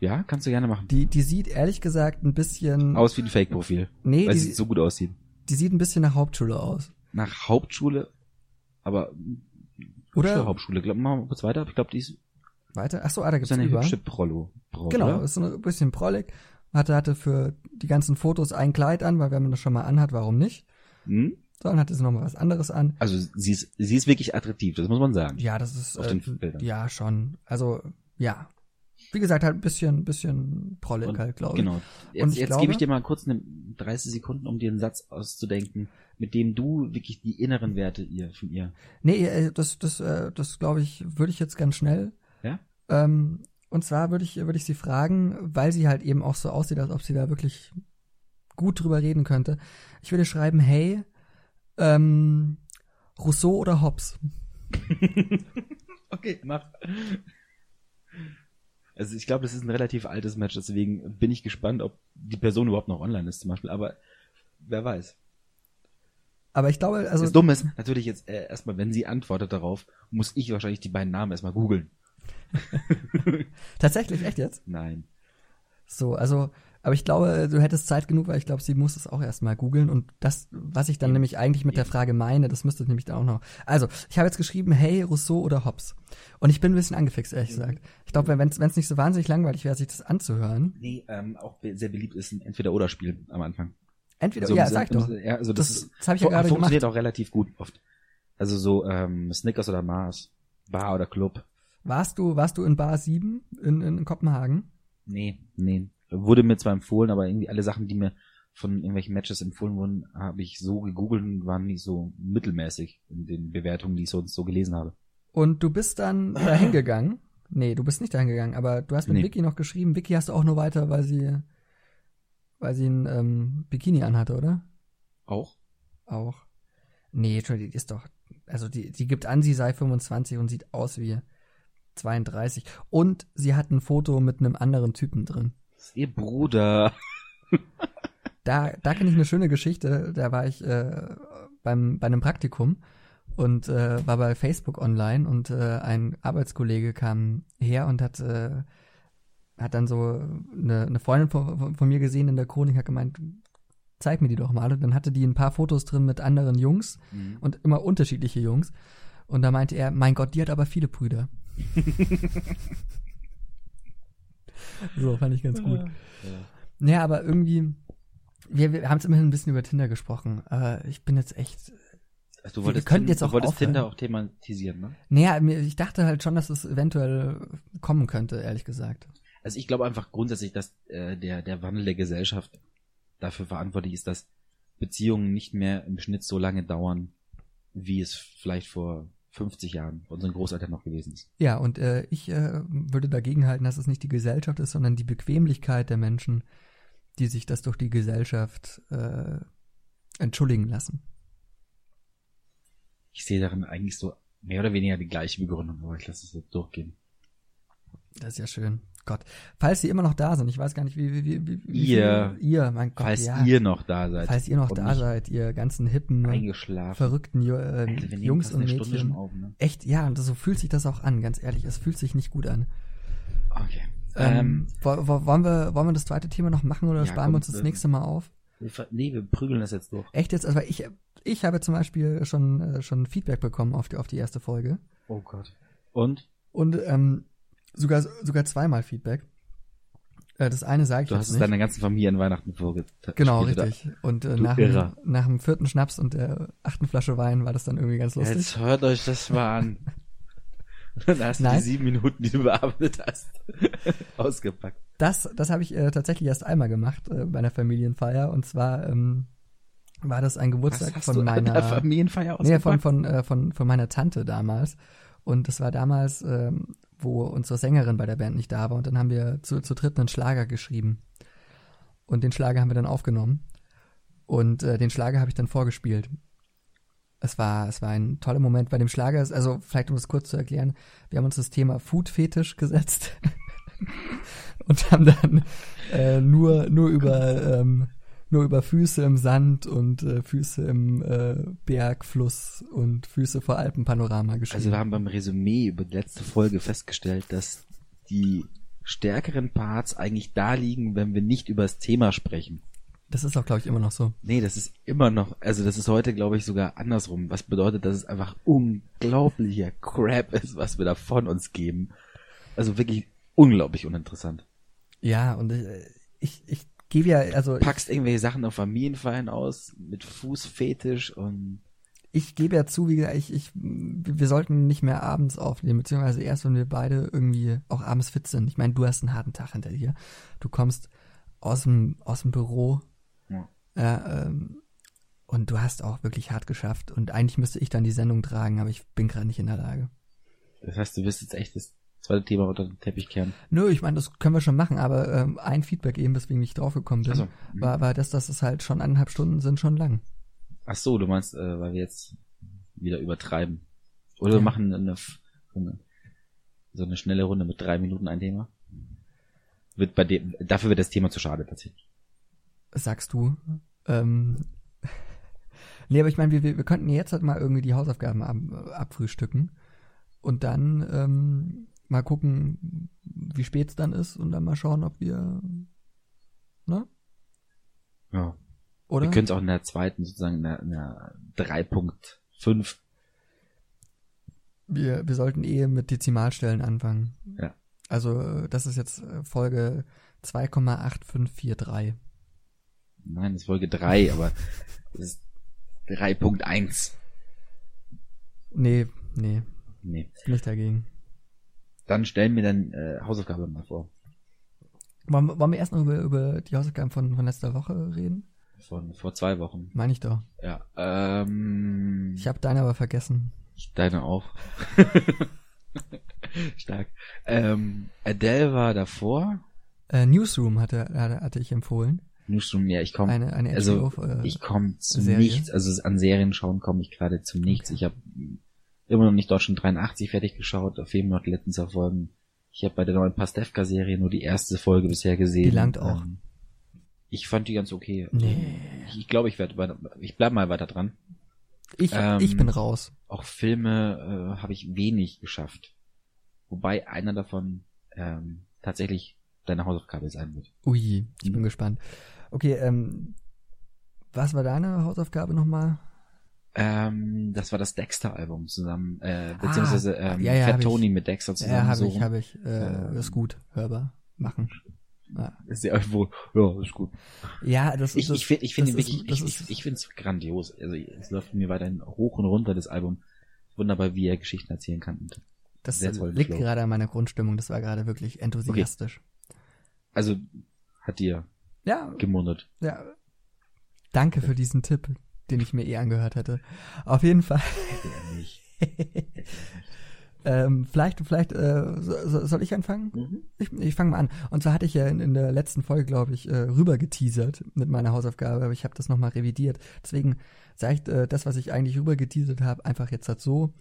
Ja, kannst du gerne machen. Die, die sieht ehrlich gesagt ein bisschen aus wie ein Fake-Profil. Nee, weil die, sie so gut aussieht. Die sieht ein bisschen nach Hauptschule aus. Nach Hauptschule, aber oder? Hauptschule. Glaub, machen wir kurz weiter. Ich glaube, die ist. Weiter? Ach so, ah, da gibt's ist eine über. hübsche Prollo. Prollo genau, ist so ein bisschen prollig. Hatte, hatte für die ganzen Fotos ein Kleid an, weil wenn man das schon mal anhat, warum nicht? Hm? So, dann hatte sie nochmal was anderes an. Also sie ist, sie ist wirklich attraktiv, das muss man sagen. Ja, das ist, Auf äh, den Bildern. ja, schon. Also, ja. Wie gesagt, halt ein bisschen, bisschen prollig halt, glaube ich. Genau. Jetzt, jetzt gebe ich dir mal kurz eine 30 Sekunden, um dir einen Satz auszudenken, mit dem du wirklich die inneren Werte ihr von ihr. Nee, äh, das, das, äh, das glaube ich, würde ich jetzt ganz schnell. Ja? Ähm, und zwar würde ich, würde ich sie fragen, weil sie halt eben auch so aussieht, als ob sie da wirklich gut drüber reden könnte. Ich würde schreiben, hey, ähm, Rousseau oder Hobbes? [laughs] okay, mach. Also ich glaube, das ist ein relativ altes Match, deswegen bin ich gespannt, ob die Person überhaupt noch online ist zum Beispiel, aber wer weiß. Aber ich glaube, also. Das Dumme ist natürlich jetzt äh, erstmal, wenn sie antwortet darauf, muss ich wahrscheinlich die beiden Namen erstmal googeln. [laughs] Tatsächlich, echt jetzt? Nein. So, also, aber ich glaube, du hättest Zeit genug, weil ich glaube, sie muss es auch erstmal googeln. Und das, was ich dann ja. nämlich eigentlich mit der Frage meine, das müsste nämlich dann auch noch. Also, ich habe jetzt geschrieben, hey, Rousseau oder Hobbes. Und ich bin ein bisschen angefixt, ehrlich mhm. gesagt. Ich glaube, wenn es nicht so wahnsinnig langweilig wäre, sich das anzuhören. Nee, ähm, auch sehr beliebt ist ein Entweder-Oder-Spiel am Anfang. Entweder, also, ja, sag doch. Ja, also das, das, das habe ich ja gerade funktioniert gemacht. auch relativ gut oft. Also so ähm, Snickers oder Mars, Bar oder Club. Warst du, warst du in Bar 7 in, in Kopenhagen? Nee, nee. Wurde mir zwar empfohlen, aber irgendwie alle Sachen, die mir von irgendwelchen Matches empfohlen wurden, habe ich so gegoogelt und waren nicht so mittelmäßig in den Bewertungen, die ich sonst so gelesen habe. Und du bist dann [clears throat] dahin gegangen? Nee, du bist nicht dahin gegangen, aber du hast mit nee. Vicky noch geschrieben. Vicky hast du auch nur weiter, weil sie weil sie ein ähm, Bikini anhatte, oder? Auch? Auch. Nee, Entschuldigung, die ist doch, also die, die gibt an, sie sei 25 und sieht aus wie 32. Und sie hat ein Foto mit einem anderen Typen drin. Ist ihr Bruder. [laughs] da, da kenne ich eine schöne Geschichte. Da war ich äh, beim, bei einem Praktikum und äh, war bei Facebook online und äh, ein Arbeitskollege kam her und hat äh, hat dann so eine, eine Freundin von, von, mir gesehen in der Chronik, hat gemeint, zeig mir die doch mal. Und dann hatte die ein paar Fotos drin mit anderen Jungs mhm. und immer unterschiedliche Jungs. Und da meinte er, mein Gott, die hat aber viele Brüder. [laughs] so, fand ich ganz gut. Ja, ja aber irgendwie, wir, wir haben es immerhin ein bisschen über Tinder gesprochen. Aber ich bin jetzt echt. Also du wolltest, wir könnten jetzt auch du wolltest Tinder auch thematisieren, ne? Naja, ich dachte halt schon, dass es eventuell kommen könnte, ehrlich gesagt. Also ich glaube einfach grundsätzlich, dass äh, der, der Wandel der Gesellschaft dafür verantwortlich ist, dass Beziehungen nicht mehr im Schnitt so lange dauern, wie es vielleicht vor 50 Jahren bei unseren Großeltern noch gewesen ist. Ja, und äh, ich äh, würde dagegen halten, dass es nicht die Gesellschaft ist, sondern die Bequemlichkeit der Menschen, die sich das durch die Gesellschaft äh, entschuldigen lassen. Ich sehe darin eigentlich so mehr oder weniger die gleiche Begründung, aber ich lasse es jetzt durchgehen. Das ist ja schön. Gott. Falls Sie immer noch da sind, ich weiß gar nicht, wie, wie, wie, wie ihr, ihr, mein Gott, falls ja. ihr noch da seid. Falls ihr noch da seid, ihr ganzen hippen, verrückten äh, nehmen Jungs und Mädchen. auf, ne? Echt, ja, und so fühlt sich das auch an, ganz ehrlich. Es fühlt sich nicht gut an. Okay. Ähm, Ähm, wo, wo, wollen, wir, wollen wir das zweite Thema noch machen oder Ja, sparen komm, wir uns das wir- nächste Mal auf? wir nee, wir prügeln das jetzt durch. Echt jetzt? Also ich, ich habe zum Beispiel schon, äh, schon Feedback bekommen auf die, auf die erste Folge. Oh Gott. Und? Und ähm, sogar, sogar zweimal Feedback. Äh, das eine sage ich Du jetzt hast es nicht. deiner ganzen Familie an Weihnachten vorgetragen. Genau, richtig. Und äh, nach, dem, nach dem vierten Schnaps und der achten Flasche Wein war das dann irgendwie ganz lustig. Jetzt hört euch das mal an. [laughs] Dann hast du Nein. die sieben Minuten, die du bearbeitet hast, [laughs] ausgepackt. Das, das habe ich äh, tatsächlich erst einmal gemacht äh, bei einer Familienfeier. Und zwar ähm, war das ein Geburtstag von meiner Familienfeier nee, ausgepackt? von, von, äh, von, von meiner Tante damals. Und das war damals, ähm, wo unsere Sängerin bei der Band nicht da war. Und dann haben wir zu, zu dritt einen Schlager geschrieben. Und den Schlager haben wir dann aufgenommen. Und äh, den Schlager habe ich dann vorgespielt. Es war, es war ein toller Moment bei dem Schlager. Also vielleicht um es kurz zu erklären, wir haben uns das Thema Food-Fetisch gesetzt [laughs] und haben dann äh, nur, nur über ähm, nur über Füße im Sand und äh, Füße im äh, Bergfluss und Füße vor Alpenpanorama geschrieben. Also wir haben beim Resümee über die letzte Folge festgestellt, dass die stärkeren Parts eigentlich da liegen, wenn wir nicht über das Thema sprechen. das ist auch, glaube ich, immer noch so. Nee, das ist immer noch, also das ist heute, glaube ich, sogar andersrum. Was bedeutet, dass es einfach unglaublicher Crap ist, was wir da von uns geben. Also wirklich unglaublich uninteressant. Ja, und äh, ich, ich gebe ja, also ich, Packst irgendwelche Sachen auf Familienfeiern aus, mit Fußfetisch und ich gebe ja zu, wie gesagt, ich, ich, wir sollten nicht mehr abends aufnehmen, beziehungsweise erst, wenn wir beide irgendwie auch abends fit sind. Ich meine, du hast einen harten Tag hinter dir. Du kommst aus dem, aus dem Büro ja. äh, ähm, und du hast auch wirklich hart geschafft. Und eigentlich müsste ich dann die Sendung tragen, aber ich bin gerade nicht in der Lage. Das heißt, du wirst jetzt echt das zweite Thema unter den Teppich kehren. Nö, ich meine, das können wir schon machen, aber ähm, ein Feedback eben, weswegen ich draufgekommen bin, so. Mhm. war, war das, dass es halt schon eineinhalb Stunden sind schon lang. Ach so, du meinst, äh, weil wir jetzt wieder übertreiben. Oder wir Ja. machen eine, eine, so eine schnelle Runde mit drei Minuten ein Thema. Wird bei dem, dafür wird das Thema zu schade tatsächlich. Sagst du. Ähm, [laughs] nee, aber ich meine, wir, wir, wir könnten jetzt halt mal irgendwie die Hausaufgaben ab, abfrühstücken und dann ähm, mal gucken, wie spät es dann ist und dann mal schauen, ob wir, ne? Ja. Oder? Wir können es auch in der zweiten, sozusagen in der, in der 3.5. Wir, wir sollten eh mit Dezimalstellen anfangen. Ja. Also, das ist jetzt äh, Folge 2,8543. Nein, das ist Folge 3, aber [laughs] das ist 3.1. Nee, nee, Nee. bin ich dagegen. Dann stellen wir dann äh, Hausaufgabe mal vor. Wollen, wir- wollen wir erst noch über, über die Hausaufgaben von, von letzter Woche reden? Von vor zwei Wochen. Meine ich doch. Ja. Ähm, Ich habe deine aber vergessen. Deine auch. [laughs] Stark. Ähm, Adele war davor. Äh, Newsroom hatte, hatte, hatte ich empfohlen. Newsroom, ja, ich komme. Eine, eine Also äh, ich komme zu Serie? nichts. Also an Serien schauen komme ich gerade zu nichts. Ich habe immer noch nicht Deutschland 83 fertig geschaut. Auf jeden noch die letzten zwei Folgen. Ich habe bei der neuen Pastewka-Serie nur die erste Folge bisher gesehen. Die langt auch. Ähm, ich fand die ganz okay. Nee. Ich, ich glaube, ich werde ich bleib mal weiter dran. Ich, Ähm, ich bin raus. Auch Filme äh, habe ich wenig geschafft. Wobei einer davon ähm, tatsächlich deine Hausaufgabe sein wird. Ui, ich Mhm. bin gespannt. Okay, ähm, was war deine Hausaufgabe nochmal? Ähm, das war das Dexter-Album zusammen, äh, beziehungsweise ähm, Ah, ja, ja, hab Fat ich. Tony mit Dexter zusammen. Ja, habe so ich, habe ich. Äh, Ähm, ist gut, hörbar. Machen. Ja, Ist ja irgendwo, ja, ist gut. ja das ist Ich, ich finde ich finde das wirklich, ich, ich, ich finde es grandios. Also es läuft mir weiterhin hoch und runter, das Album. Wunderbar, wie er Geschichten erzählen kann. Das liegt Flow. gerade an meiner Grundstimmung. Das war gerade wirklich enthusiastisch. Also hat dir Ja, gemundet. ja. Danke für diesen Tipp. Den ich mir eh angehört hätte. Auf jeden Fall. Nicht. [laughs] ähm, vielleicht, vielleicht äh, so, soll ich anfangen? Mhm. Ich, ich fange mal an. Und zwar hatte ich ja in, in der letzten Folge, glaube ich, äh, rüber geteasert mit meiner Hausaufgabe, aber ich habe das nochmal revidiert. Deswegen sage ich äh, das, was ich eigentlich rüber geteasert habe, einfach jetzt halt so.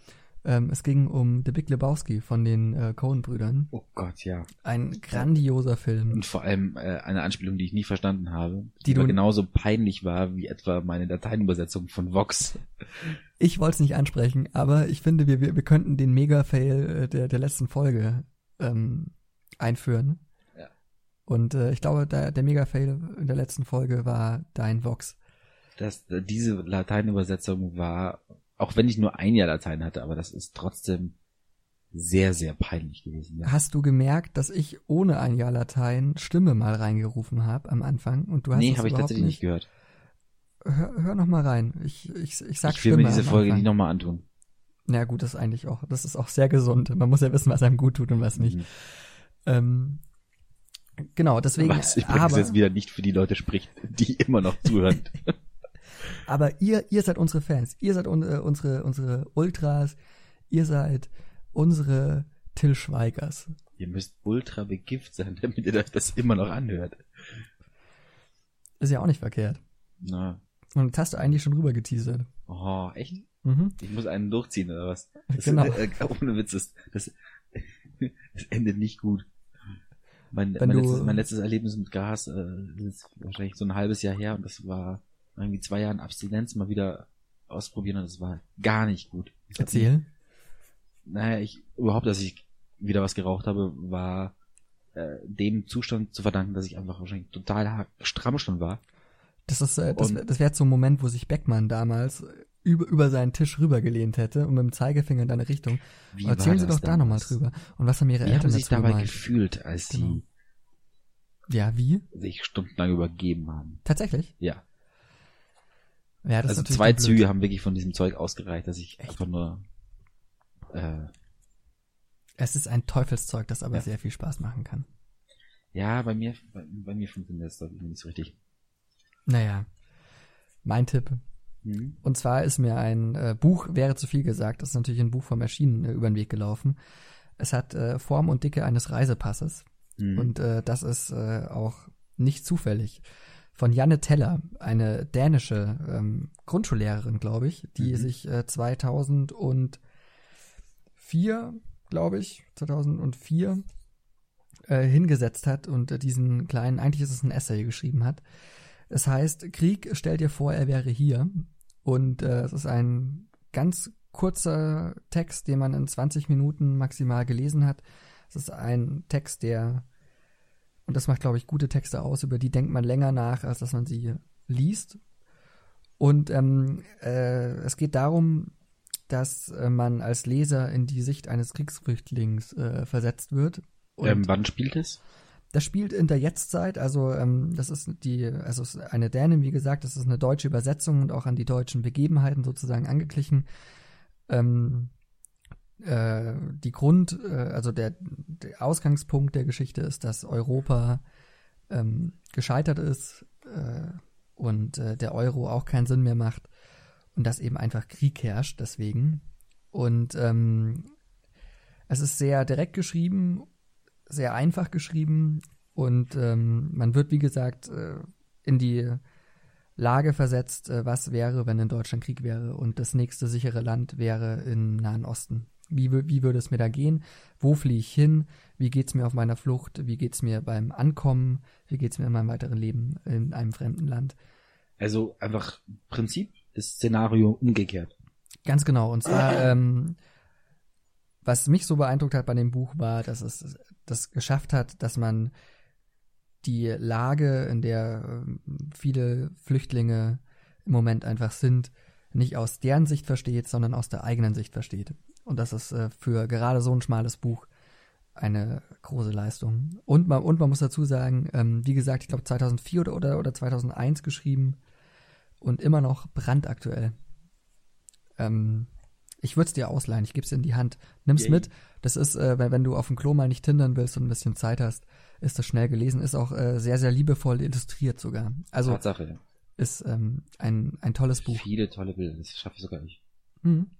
Ähm, es ging um The Big Lebowski von den äh, Coen-Brüdern. Oh Gott, ja. Ein grandioser Film. Und vor allem äh, eine Anspielung, die ich nie verstanden habe, die, die genauso peinlich war wie etwa meine Dateienübersetzung von Vox. Ich wollte es nicht ansprechen, aber ich finde, wir, wir, wir könnten den Mega-Fail äh, der, der letzten Folge ähm, einführen. Ja. Und äh, ich glaube, der, der Mega-Fail in der letzten Folge war dein Vox. Das, diese Lateinübersetzung war auch wenn ich nur ein Jahr Latein hatte, aber das ist trotzdem sehr, sehr peinlich gewesen. Ja. Hast du gemerkt, dass ich ohne ein Jahr Latein Stimme mal reingerufen habe am Anfang und du hast Nee, habe ich tatsächlich nicht gehört. Hör, hör noch mal rein. Ich, ich, ich sag Ich will Stimme mir diese Folge nicht nochmal antun. Na gut, das ist eigentlich auch, das ist auch sehr gesund. Man muss ja wissen, was einem gut tut und was nicht. Mhm. Ähm, genau, deswegen. Was übrigens aber, jetzt wieder nicht für die Leute spricht, die immer noch zuhören. [laughs] Aber ihr, ihr seid unsere Fans. Ihr seid un, äh, unsere, unsere Ultras. Ihr seid unsere Till Schweigers. Ihr müsst ultra begift sein, [laughs] damit ihr das, das immer noch anhört. Ist ja auch nicht verkehrt. Na. Und jetzt hast du eigentlich schon rüber geteasert. Oh, echt? Mhm. Ich muss einen durchziehen, oder was? Das genau. Ist, äh, [laughs] ohne Witz, das, das, [laughs] das endet nicht gut. Mein, mein, letztes, mein letztes Erlebnis mit Gas äh, ist wahrscheinlich so ein halbes Jahr her und das war irgendwie zwei Jahren Abstinenz mal wieder ausprobieren und das war gar nicht gut. Erzähl. Naja, ich, überhaupt, dass ich wieder was geraucht habe, war äh, dem Zustand zu verdanken, dass ich einfach wahrscheinlich total stramm schon war. Das ist, äh, das, das wäre so ein Moment, wo sich Beckmann damals über, über seinen Tisch rübergelehnt hätte und mit dem Zeigefinger in deine Richtung. Wie Erzählen Sie doch da nochmal drüber. Und was haben Ihre wie Eltern haben sich dabei gemeint? gefühlt, als genau. sie ja, wie? sich stundenlang übergeben haben? Tatsächlich? Ja. Ja, das also zwei Züge haben wirklich von diesem Zeug ausgereicht, dass ich Echt? einfach nur. Äh, es ist ein Teufelszeug, das aber ja. sehr viel Spaß machen kann. Ja, bei mir, bei, bei mir funktioniert das doch nicht so richtig. Naja, mein Tipp. Mhm. Und zwar ist mir ein äh, Buch, wäre zu viel gesagt, das ist natürlich ein Buch vom Erschienen äh, über den Weg gelaufen. Es hat äh, Form und Dicke eines Reisepasses. Mhm. Und äh, das ist äh, auch nicht zufällig von Janne Teller, eine dänische ähm, Grundschullehrerin, glaube ich, die mhm. sich äh, 2004, glaube ich, 2004 äh, hingesetzt hat und äh, diesen kleinen, eigentlich ist es ein Essay geschrieben hat. Es heißt, Krieg, stell dir vor, er wäre hier. Und äh, es ist ein ganz kurzer Text, den man in 20 Minuten maximal gelesen hat. Es ist ein Text, der und das macht, glaube ich, gute Texte aus, über die denkt man länger nach, als dass man sie liest. Und ähm, äh, es geht darum, dass äh, man als Leser in die Sicht eines Kriegsflüchtlings äh, versetzt wird. Ähm, wann spielt es? Das spielt in der Jetztzeit, also ähm, das ist die, also ist eine Dänin, wie gesagt, das ist eine deutsche Übersetzung und auch an die deutschen Begebenheiten sozusagen angeglichen. Ähm, äh, die Grund, äh, also der, der, Ausgangspunkt der Geschichte ist, dass Europa ähm, gescheitert ist äh, und äh, der Euro auch keinen Sinn mehr macht und dass eben einfach Krieg herrscht deswegen. Und ähm, es ist sehr direkt geschrieben, sehr einfach geschrieben und ähm, man wird, wie gesagt, äh, in die Lage versetzt, äh, was wäre, wenn in Deutschland Krieg wäre und das nächste sichere Land wäre im Nahen Osten. Wie, wie würde es mir da gehen? Wo fliehe ich hin? Wie geht es mir auf meiner Flucht? Wie geht es mir beim Ankommen? Wie geht es mir in meinem weiteren Leben in einem fremden Land? Also einfach Prinzip ist Szenario umgekehrt. Ganz genau. Und zwar, [clears throat] ähm, was mich so beeindruckt hat bei dem Buch war, dass es das geschafft hat, dass man die Lage, in der ähm, viele Flüchtlinge im Moment einfach sind, nicht aus deren Sicht versteht, sondern aus der eigenen Sicht versteht. Und das ist äh, für gerade so ein schmales Buch eine große Leistung. Und man, und man muss dazu sagen, ähm, wie gesagt, ich glaube 2004 oder, oder, oder 2001 geschrieben und immer noch brandaktuell. Ähm, ich würde es dir ausleihen, ich gebe es in die Hand. Nimm's yeah. mit. Das ist, äh, wenn, wenn du auf dem Klo mal nicht tindern willst und ein bisschen Zeit hast, ist das schnell gelesen. Ist auch äh, sehr, sehr liebevoll illustriert sogar. Also Tatsache. ist ähm, ein, ein tolles Buch. Viele tolle Bilder, das schaffe ich sogar nicht. Mhm.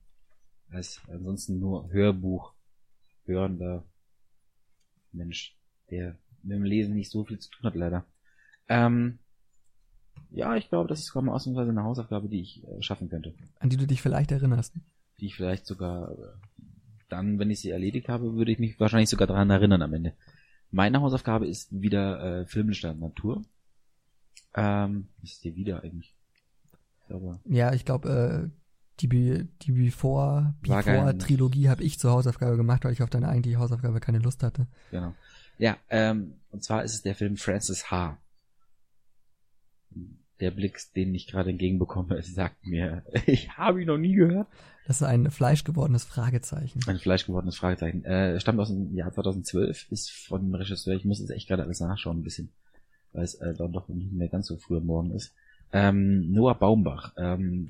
Als ansonsten nur Hörbuch, hörender Mensch, der mit dem Lesen nicht so viel zu tun hat, leider. Ähm, ja, ich glaube, das ist sogar mal ausnahmsweise eine Hausaufgabe, die ich äh, schaffen könnte. An die du dich vielleicht erinnerst. Die ich vielleicht sogar äh, dann, wenn ich sie erledigt habe, würde ich mich wahrscheinlich sogar daran erinnern am Ende. Meine Hausaufgabe ist wieder äh, filmischer Natur. Ähm, ist dir wieder eigentlich? Ich glaube, ja, ich glaube, äh, die, Be die Before, Before Trilogie habe ich zur Hausaufgabe gemacht, weil ich auf deine eigentliche Hausaufgabe keine Lust hatte. Genau. Ja, ähm, und zwar ist es der Film Francis H. Der Blick, den ich gerade entgegenbekomme, [laughs] sagt mir, [laughs] ich habe ihn noch nie gehört. Das ist ein fleischgewordenes Fragezeichen. Ein fleischgewordenes Fragezeichen. Äh, stammt aus dem Jahr 2012, ist von dem Regisseur, ich muss jetzt echt gerade alles nachschauen ein bisschen, weil es äh, dann doch nicht mehr ganz so früh am Morgen ist. Ähm, Noah Baumbach, ähm,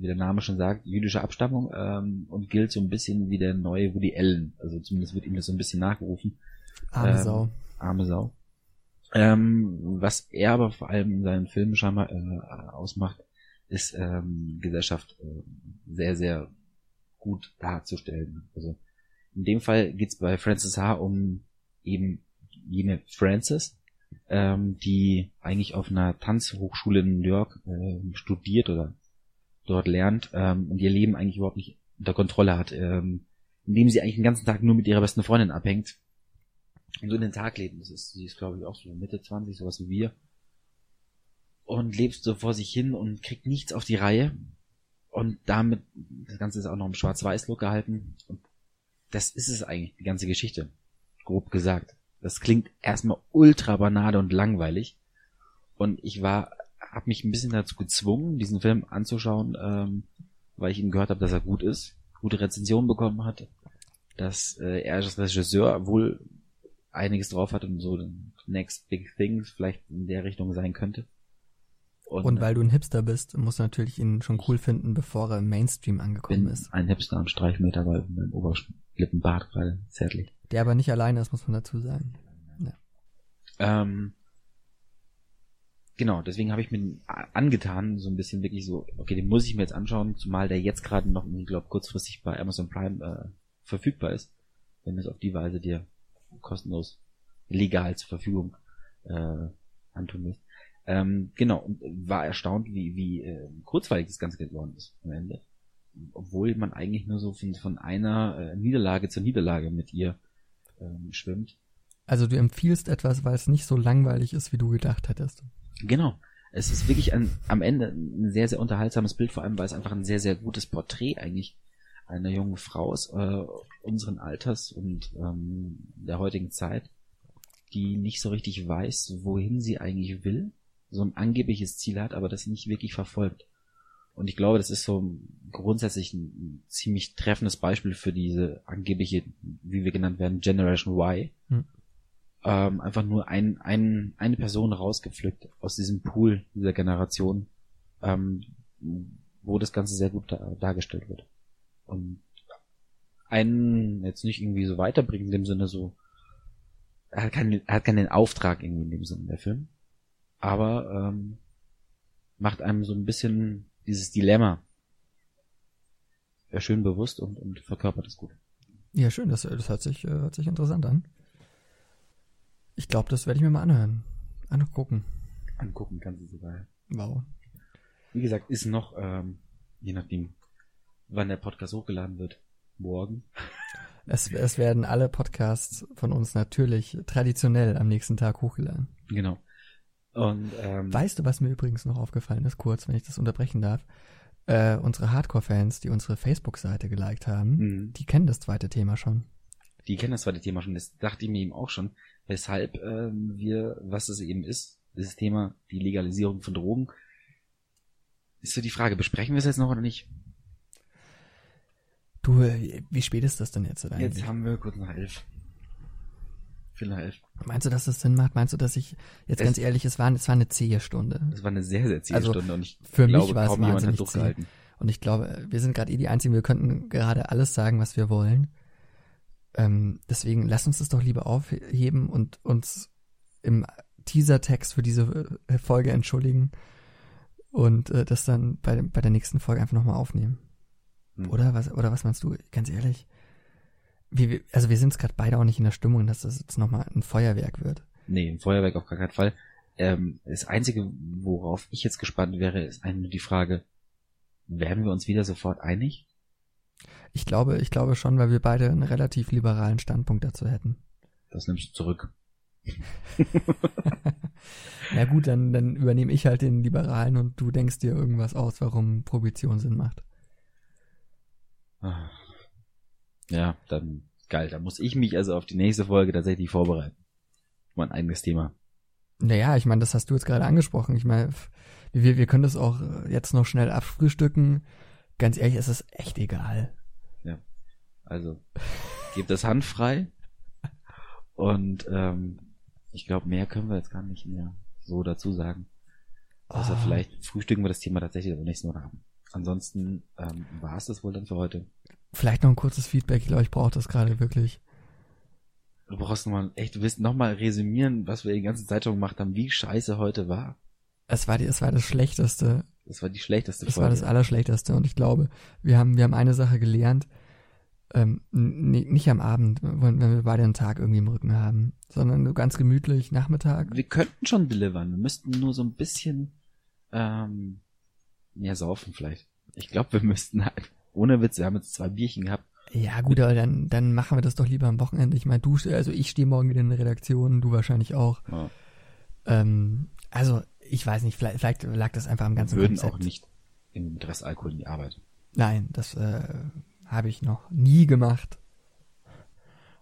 wie der Name schon sagt, jüdische Abstammung ähm, und gilt so ein bisschen wie der neue Woody Allen. Also zumindest wird ihm das so ein bisschen nachgerufen. Arme ähm, Sau. Arme Sau. Ähm, was er aber vor allem in seinen Filmen scheinbar äh, ausmacht, ist ähm, Gesellschaft äh, sehr, sehr gut darzustellen. Also in dem Fall geht's bei Frances H. um eben jene Frances, ähm, die eigentlich auf einer Tanzhochschule in New York äh, studiert oder dort lernt ähm, und ihr Leben eigentlich überhaupt nicht unter Kontrolle hat, ähm, indem sie eigentlich den ganzen Tag nur mit ihrer besten Freundin abhängt und so in den Tag leben. Das ist, sie ist glaube ich auch so Mitte 20, sowas wie wir und lebst so vor sich hin und kriegt nichts auf die Reihe. Und damit, das Ganze ist auch noch im Schwarz-Weiß-Look gehalten. Und das ist es eigentlich, die ganze Geschichte. Grob gesagt. Das klingt erstmal ultra banale und langweilig. Und ich war, hab mich ein bisschen dazu gezwungen, diesen Film anzuschauen, ähm, weil ich ihm gehört habe, dass er gut ist, gute Rezensionen bekommen hat, dass äh, er als Regisseur wohl einiges drauf hat und so Next Big Thing vielleicht in der Richtung sein könnte. Und, und, weil du ein Hipster bist, musst du natürlich ihn schon cool finden, bevor er im Mainstream angekommen bin ist. Ein Hipster und Streichmeter bei meinem Oberlippenbart gerade zärtlich. Der aber nicht alleine ist, muss man dazu sagen. Ja. Ähm, genau, deswegen habe ich mir angetan, so ein bisschen wirklich so, okay, den muss ich mir jetzt anschauen, zumal der jetzt gerade noch, ich glaube, kurzfristig bei Amazon Prime äh, verfügbar ist, wenn es auf die Weise dir kostenlos legal zur Verfügung äh, antun willst. Ähm, genau, und war erstaunt, wie, wie äh, kurzweilig das Ganze geworden ist am Ende. Obwohl man eigentlich nur so von, von einer äh, Niederlage zur Niederlage mit ihr ähm, schwimmt. Also du empfiehlst etwas, weil es nicht so langweilig ist, wie du gedacht hättest. Genau. Es ist wirklich ein, am Ende ein sehr, sehr unterhaltsames Bild, vor allem weil es einfach ein sehr, sehr gutes Porträt eigentlich einer jungen Frau ist, äh, unseren Alters und ähm, der heutigen Zeit, die nicht so richtig weiß, wohin sie eigentlich will so ein angebliches Ziel hat, aber das nicht wirklich verfolgt. Und ich glaube, das ist so grundsätzlich ein ziemlich treffendes Beispiel für diese angebliche, wie wir genannt werden, Generation Y. Hm. Ähm, einfach nur ein, ein, eine Person rausgepflückt aus diesem Pool dieser Generation, ähm, wo das Ganze sehr gut da, dargestellt wird. Und einen jetzt nicht irgendwie so weiterbringen in dem Sinne so, er hat keinen, er hat keinen Auftrag irgendwie in dem Sinne, der Film aber ähm, macht einem so ein bisschen dieses Dilemma ja, schön bewusst und, und verkörpert es gut. Ja, schön, das, das hört, sich, äh, hört sich interessant an. Ich glaube, das werde ich mir mal anhören. Angucken. Angucken kannst du sogar. Wow. Wie gesagt, ist noch, ähm, je nachdem, wann der Podcast hochgeladen wird, morgen. Es, es werden alle Podcasts von uns natürlich traditionell am nächsten Tag hochgeladen. Genau. Und, ähm, weißt du, was mir übrigens noch aufgefallen ist, kurz, wenn ich das unterbrechen darf? Äh, unsere Hardcore-Fans, die unsere Facebook-Seite geliked haben, mhm. die kennen das zweite Thema schon. Die kennen das zweite Thema schon, das dachte ich mir eben auch schon, weshalb äh, wir, was es eben ist, dieses Thema, die Legalisierung von Drogen. Ist so die Frage, besprechen wir es jetzt noch oder nicht? Du, wie spät ist das denn jetzt eigentlich? Jetzt haben wir kurz nach elf. Vielleicht. Meinst du, dass das Sinn macht? Meinst du, dass ich, jetzt es, ganz ehrlich, es war, es war eine zähe Stunde. Es war eine sehr, sehr zähe also Stunde und ich für glaube, mich war es wahnsinnig zäh. Und ich glaube, wir sind gerade eh die Einzigen, wir könnten gerade alles sagen, was wir wollen. Ähm, deswegen lass uns das doch lieber aufheben und uns im Teasertext für diese Folge entschuldigen. und äh, das dann bei, bei der nächsten Folge einfach nochmal aufnehmen. Hm. Oder was, oder was meinst du? Ganz ehrlich. Wir, also wir sind gerade beide auch nicht in der Stimmung, dass das jetzt nochmal ein Feuerwerk wird. Nee, ein Feuerwerk auf gar keinen Fall. Ähm, das Einzige, worauf ich jetzt gespannt wäre, ist eigentlich die Frage, werden wir uns wieder sofort einig? Ich glaube, ich glaube schon, weil wir beide einen relativ liberalen Standpunkt dazu hätten. Das nimmst du zurück. [laughs] ja gut, dann, dann übernehme ich halt den Liberalen und du denkst dir irgendwas aus, warum Prohibition Sinn macht. Ah. Ja, dann geil. Da muss ich mich also auf die nächste Folge tatsächlich vorbereiten. Mein eigenes Thema. Naja, ich meine, das hast du jetzt gerade angesprochen. Ich meine, wir, wir können das auch jetzt noch schnell abfrühstücken. Ganz ehrlich, es ist echt egal. Ja. Also, gebt das Hand frei. Und ähm, ich glaube, mehr können wir jetzt gar nicht mehr so dazu sagen. Außer oh. vielleicht frühstücken wir das Thema tatsächlich aber nächsten Mal haben. Ansonsten ähm, war es das wohl dann für heute. Vielleicht noch ein kurzes Feedback. Ich glaube, ich brauche das gerade wirklich. Du brauchst nochmal, echt, du willst nochmal resümieren, was wir die ganze Zeitung gemacht haben, wie scheiße heute war. Es war, die, es war das Schlechteste. Es war die schlechteste Folge. Es war das Allerschlechteste. Und ich glaube, wir haben, wir haben eine Sache gelernt. Ähm, nicht am Abend, wenn wir beide einen Tag irgendwie im Rücken haben, sondern ganz gemütlich Nachmittag. Wir könnten schon delivern. Wir müssten nur so ein bisschen ähm, mehr saufen vielleicht. Ich glaube, wir müssten halt, ohne Witz, wir haben jetzt zwei Bierchen gehabt. Ja, gut, aber dann, dann machen wir das doch lieber am Wochenende. Ich meine, du, also ich stehe morgen wieder in der Redaktion, du wahrscheinlich auch. Ja. Ähm, also, ich weiß nicht, vielleicht, vielleicht lag das einfach am ganzen Wir würden Konzept. auch nicht im Dressalkohol in die Arbeit. Nein, das äh, habe ich noch nie gemacht.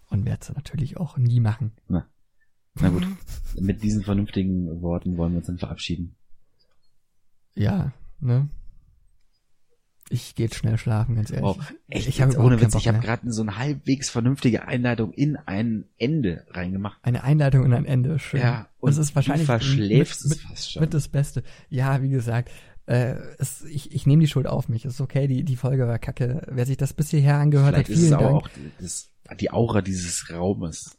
Und werde es natürlich auch nie machen. Na. Na gut, mit diesen vernünftigen Worten wollen wir uns dann verabschieden. Ja, ne? Ich gehe jetzt schnell schlafen, ganz ehrlich. Oh, echt, ich habe ohne Witz, ich habe gerade so eine halbwegs vernünftige Einleitung in ein Ende reingemacht. Eine Einleitung in ein Ende, schön. Ja, und das ist wahrscheinlich du verschläfst mit, es fast schon. Mit das Beste. Ja, wie gesagt, äh, es, ich, ich nehme die Schuld auf mich. Ist okay, die, die Folge war kacke. Wer sich das bis hierher angehört Vielleicht hat, vielen ist es Dank. auch das, die Aura dieses Raumes.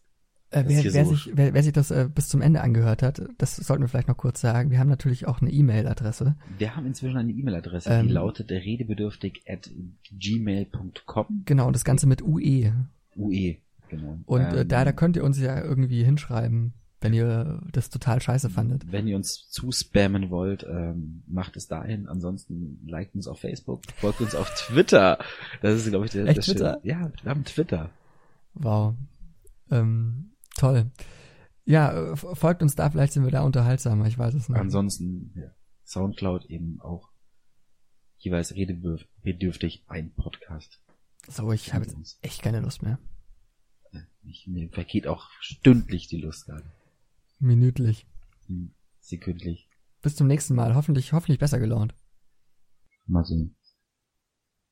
Äh, wer, wer, so sich, wer, wer sich das äh, bis zum Ende angehört hat, das sollten wir vielleicht noch kurz sagen. Wir haben natürlich auch eine E-Mail-Adresse. Wir haben inzwischen eine E-Mail-Adresse, ähm, die lautet redebedürftig at gmail.com. Genau, und das Ganze mit UE. UE, genau. Und äh, ähm, da, da könnt ihr uns ja irgendwie hinschreiben, wenn ihr das total scheiße fandet. Wenn ihr uns zuspammen wollt, ähm, macht es dahin. Ansonsten liked uns auf Facebook, folgt uns auf Twitter. Das ist, glaube ich, der, Echt, Twitter? Ja, wir haben Twitter. Wow. Ähm, Toll. Ja, folgt uns da, vielleicht sind wir da unterhaltsamer, ich weiß es nicht. Ansonsten, ja, Soundcloud eben auch jeweils redebedürftig ein Podcast. So, ich habe jetzt echt keine Lust mehr. Ich, mir vergeht auch stündlich die Lust gerade. Minütlich. Hm, sekündlich. Bis zum nächsten Mal. Hoffentlich, hoffentlich besser gelaunt. Mal sehen.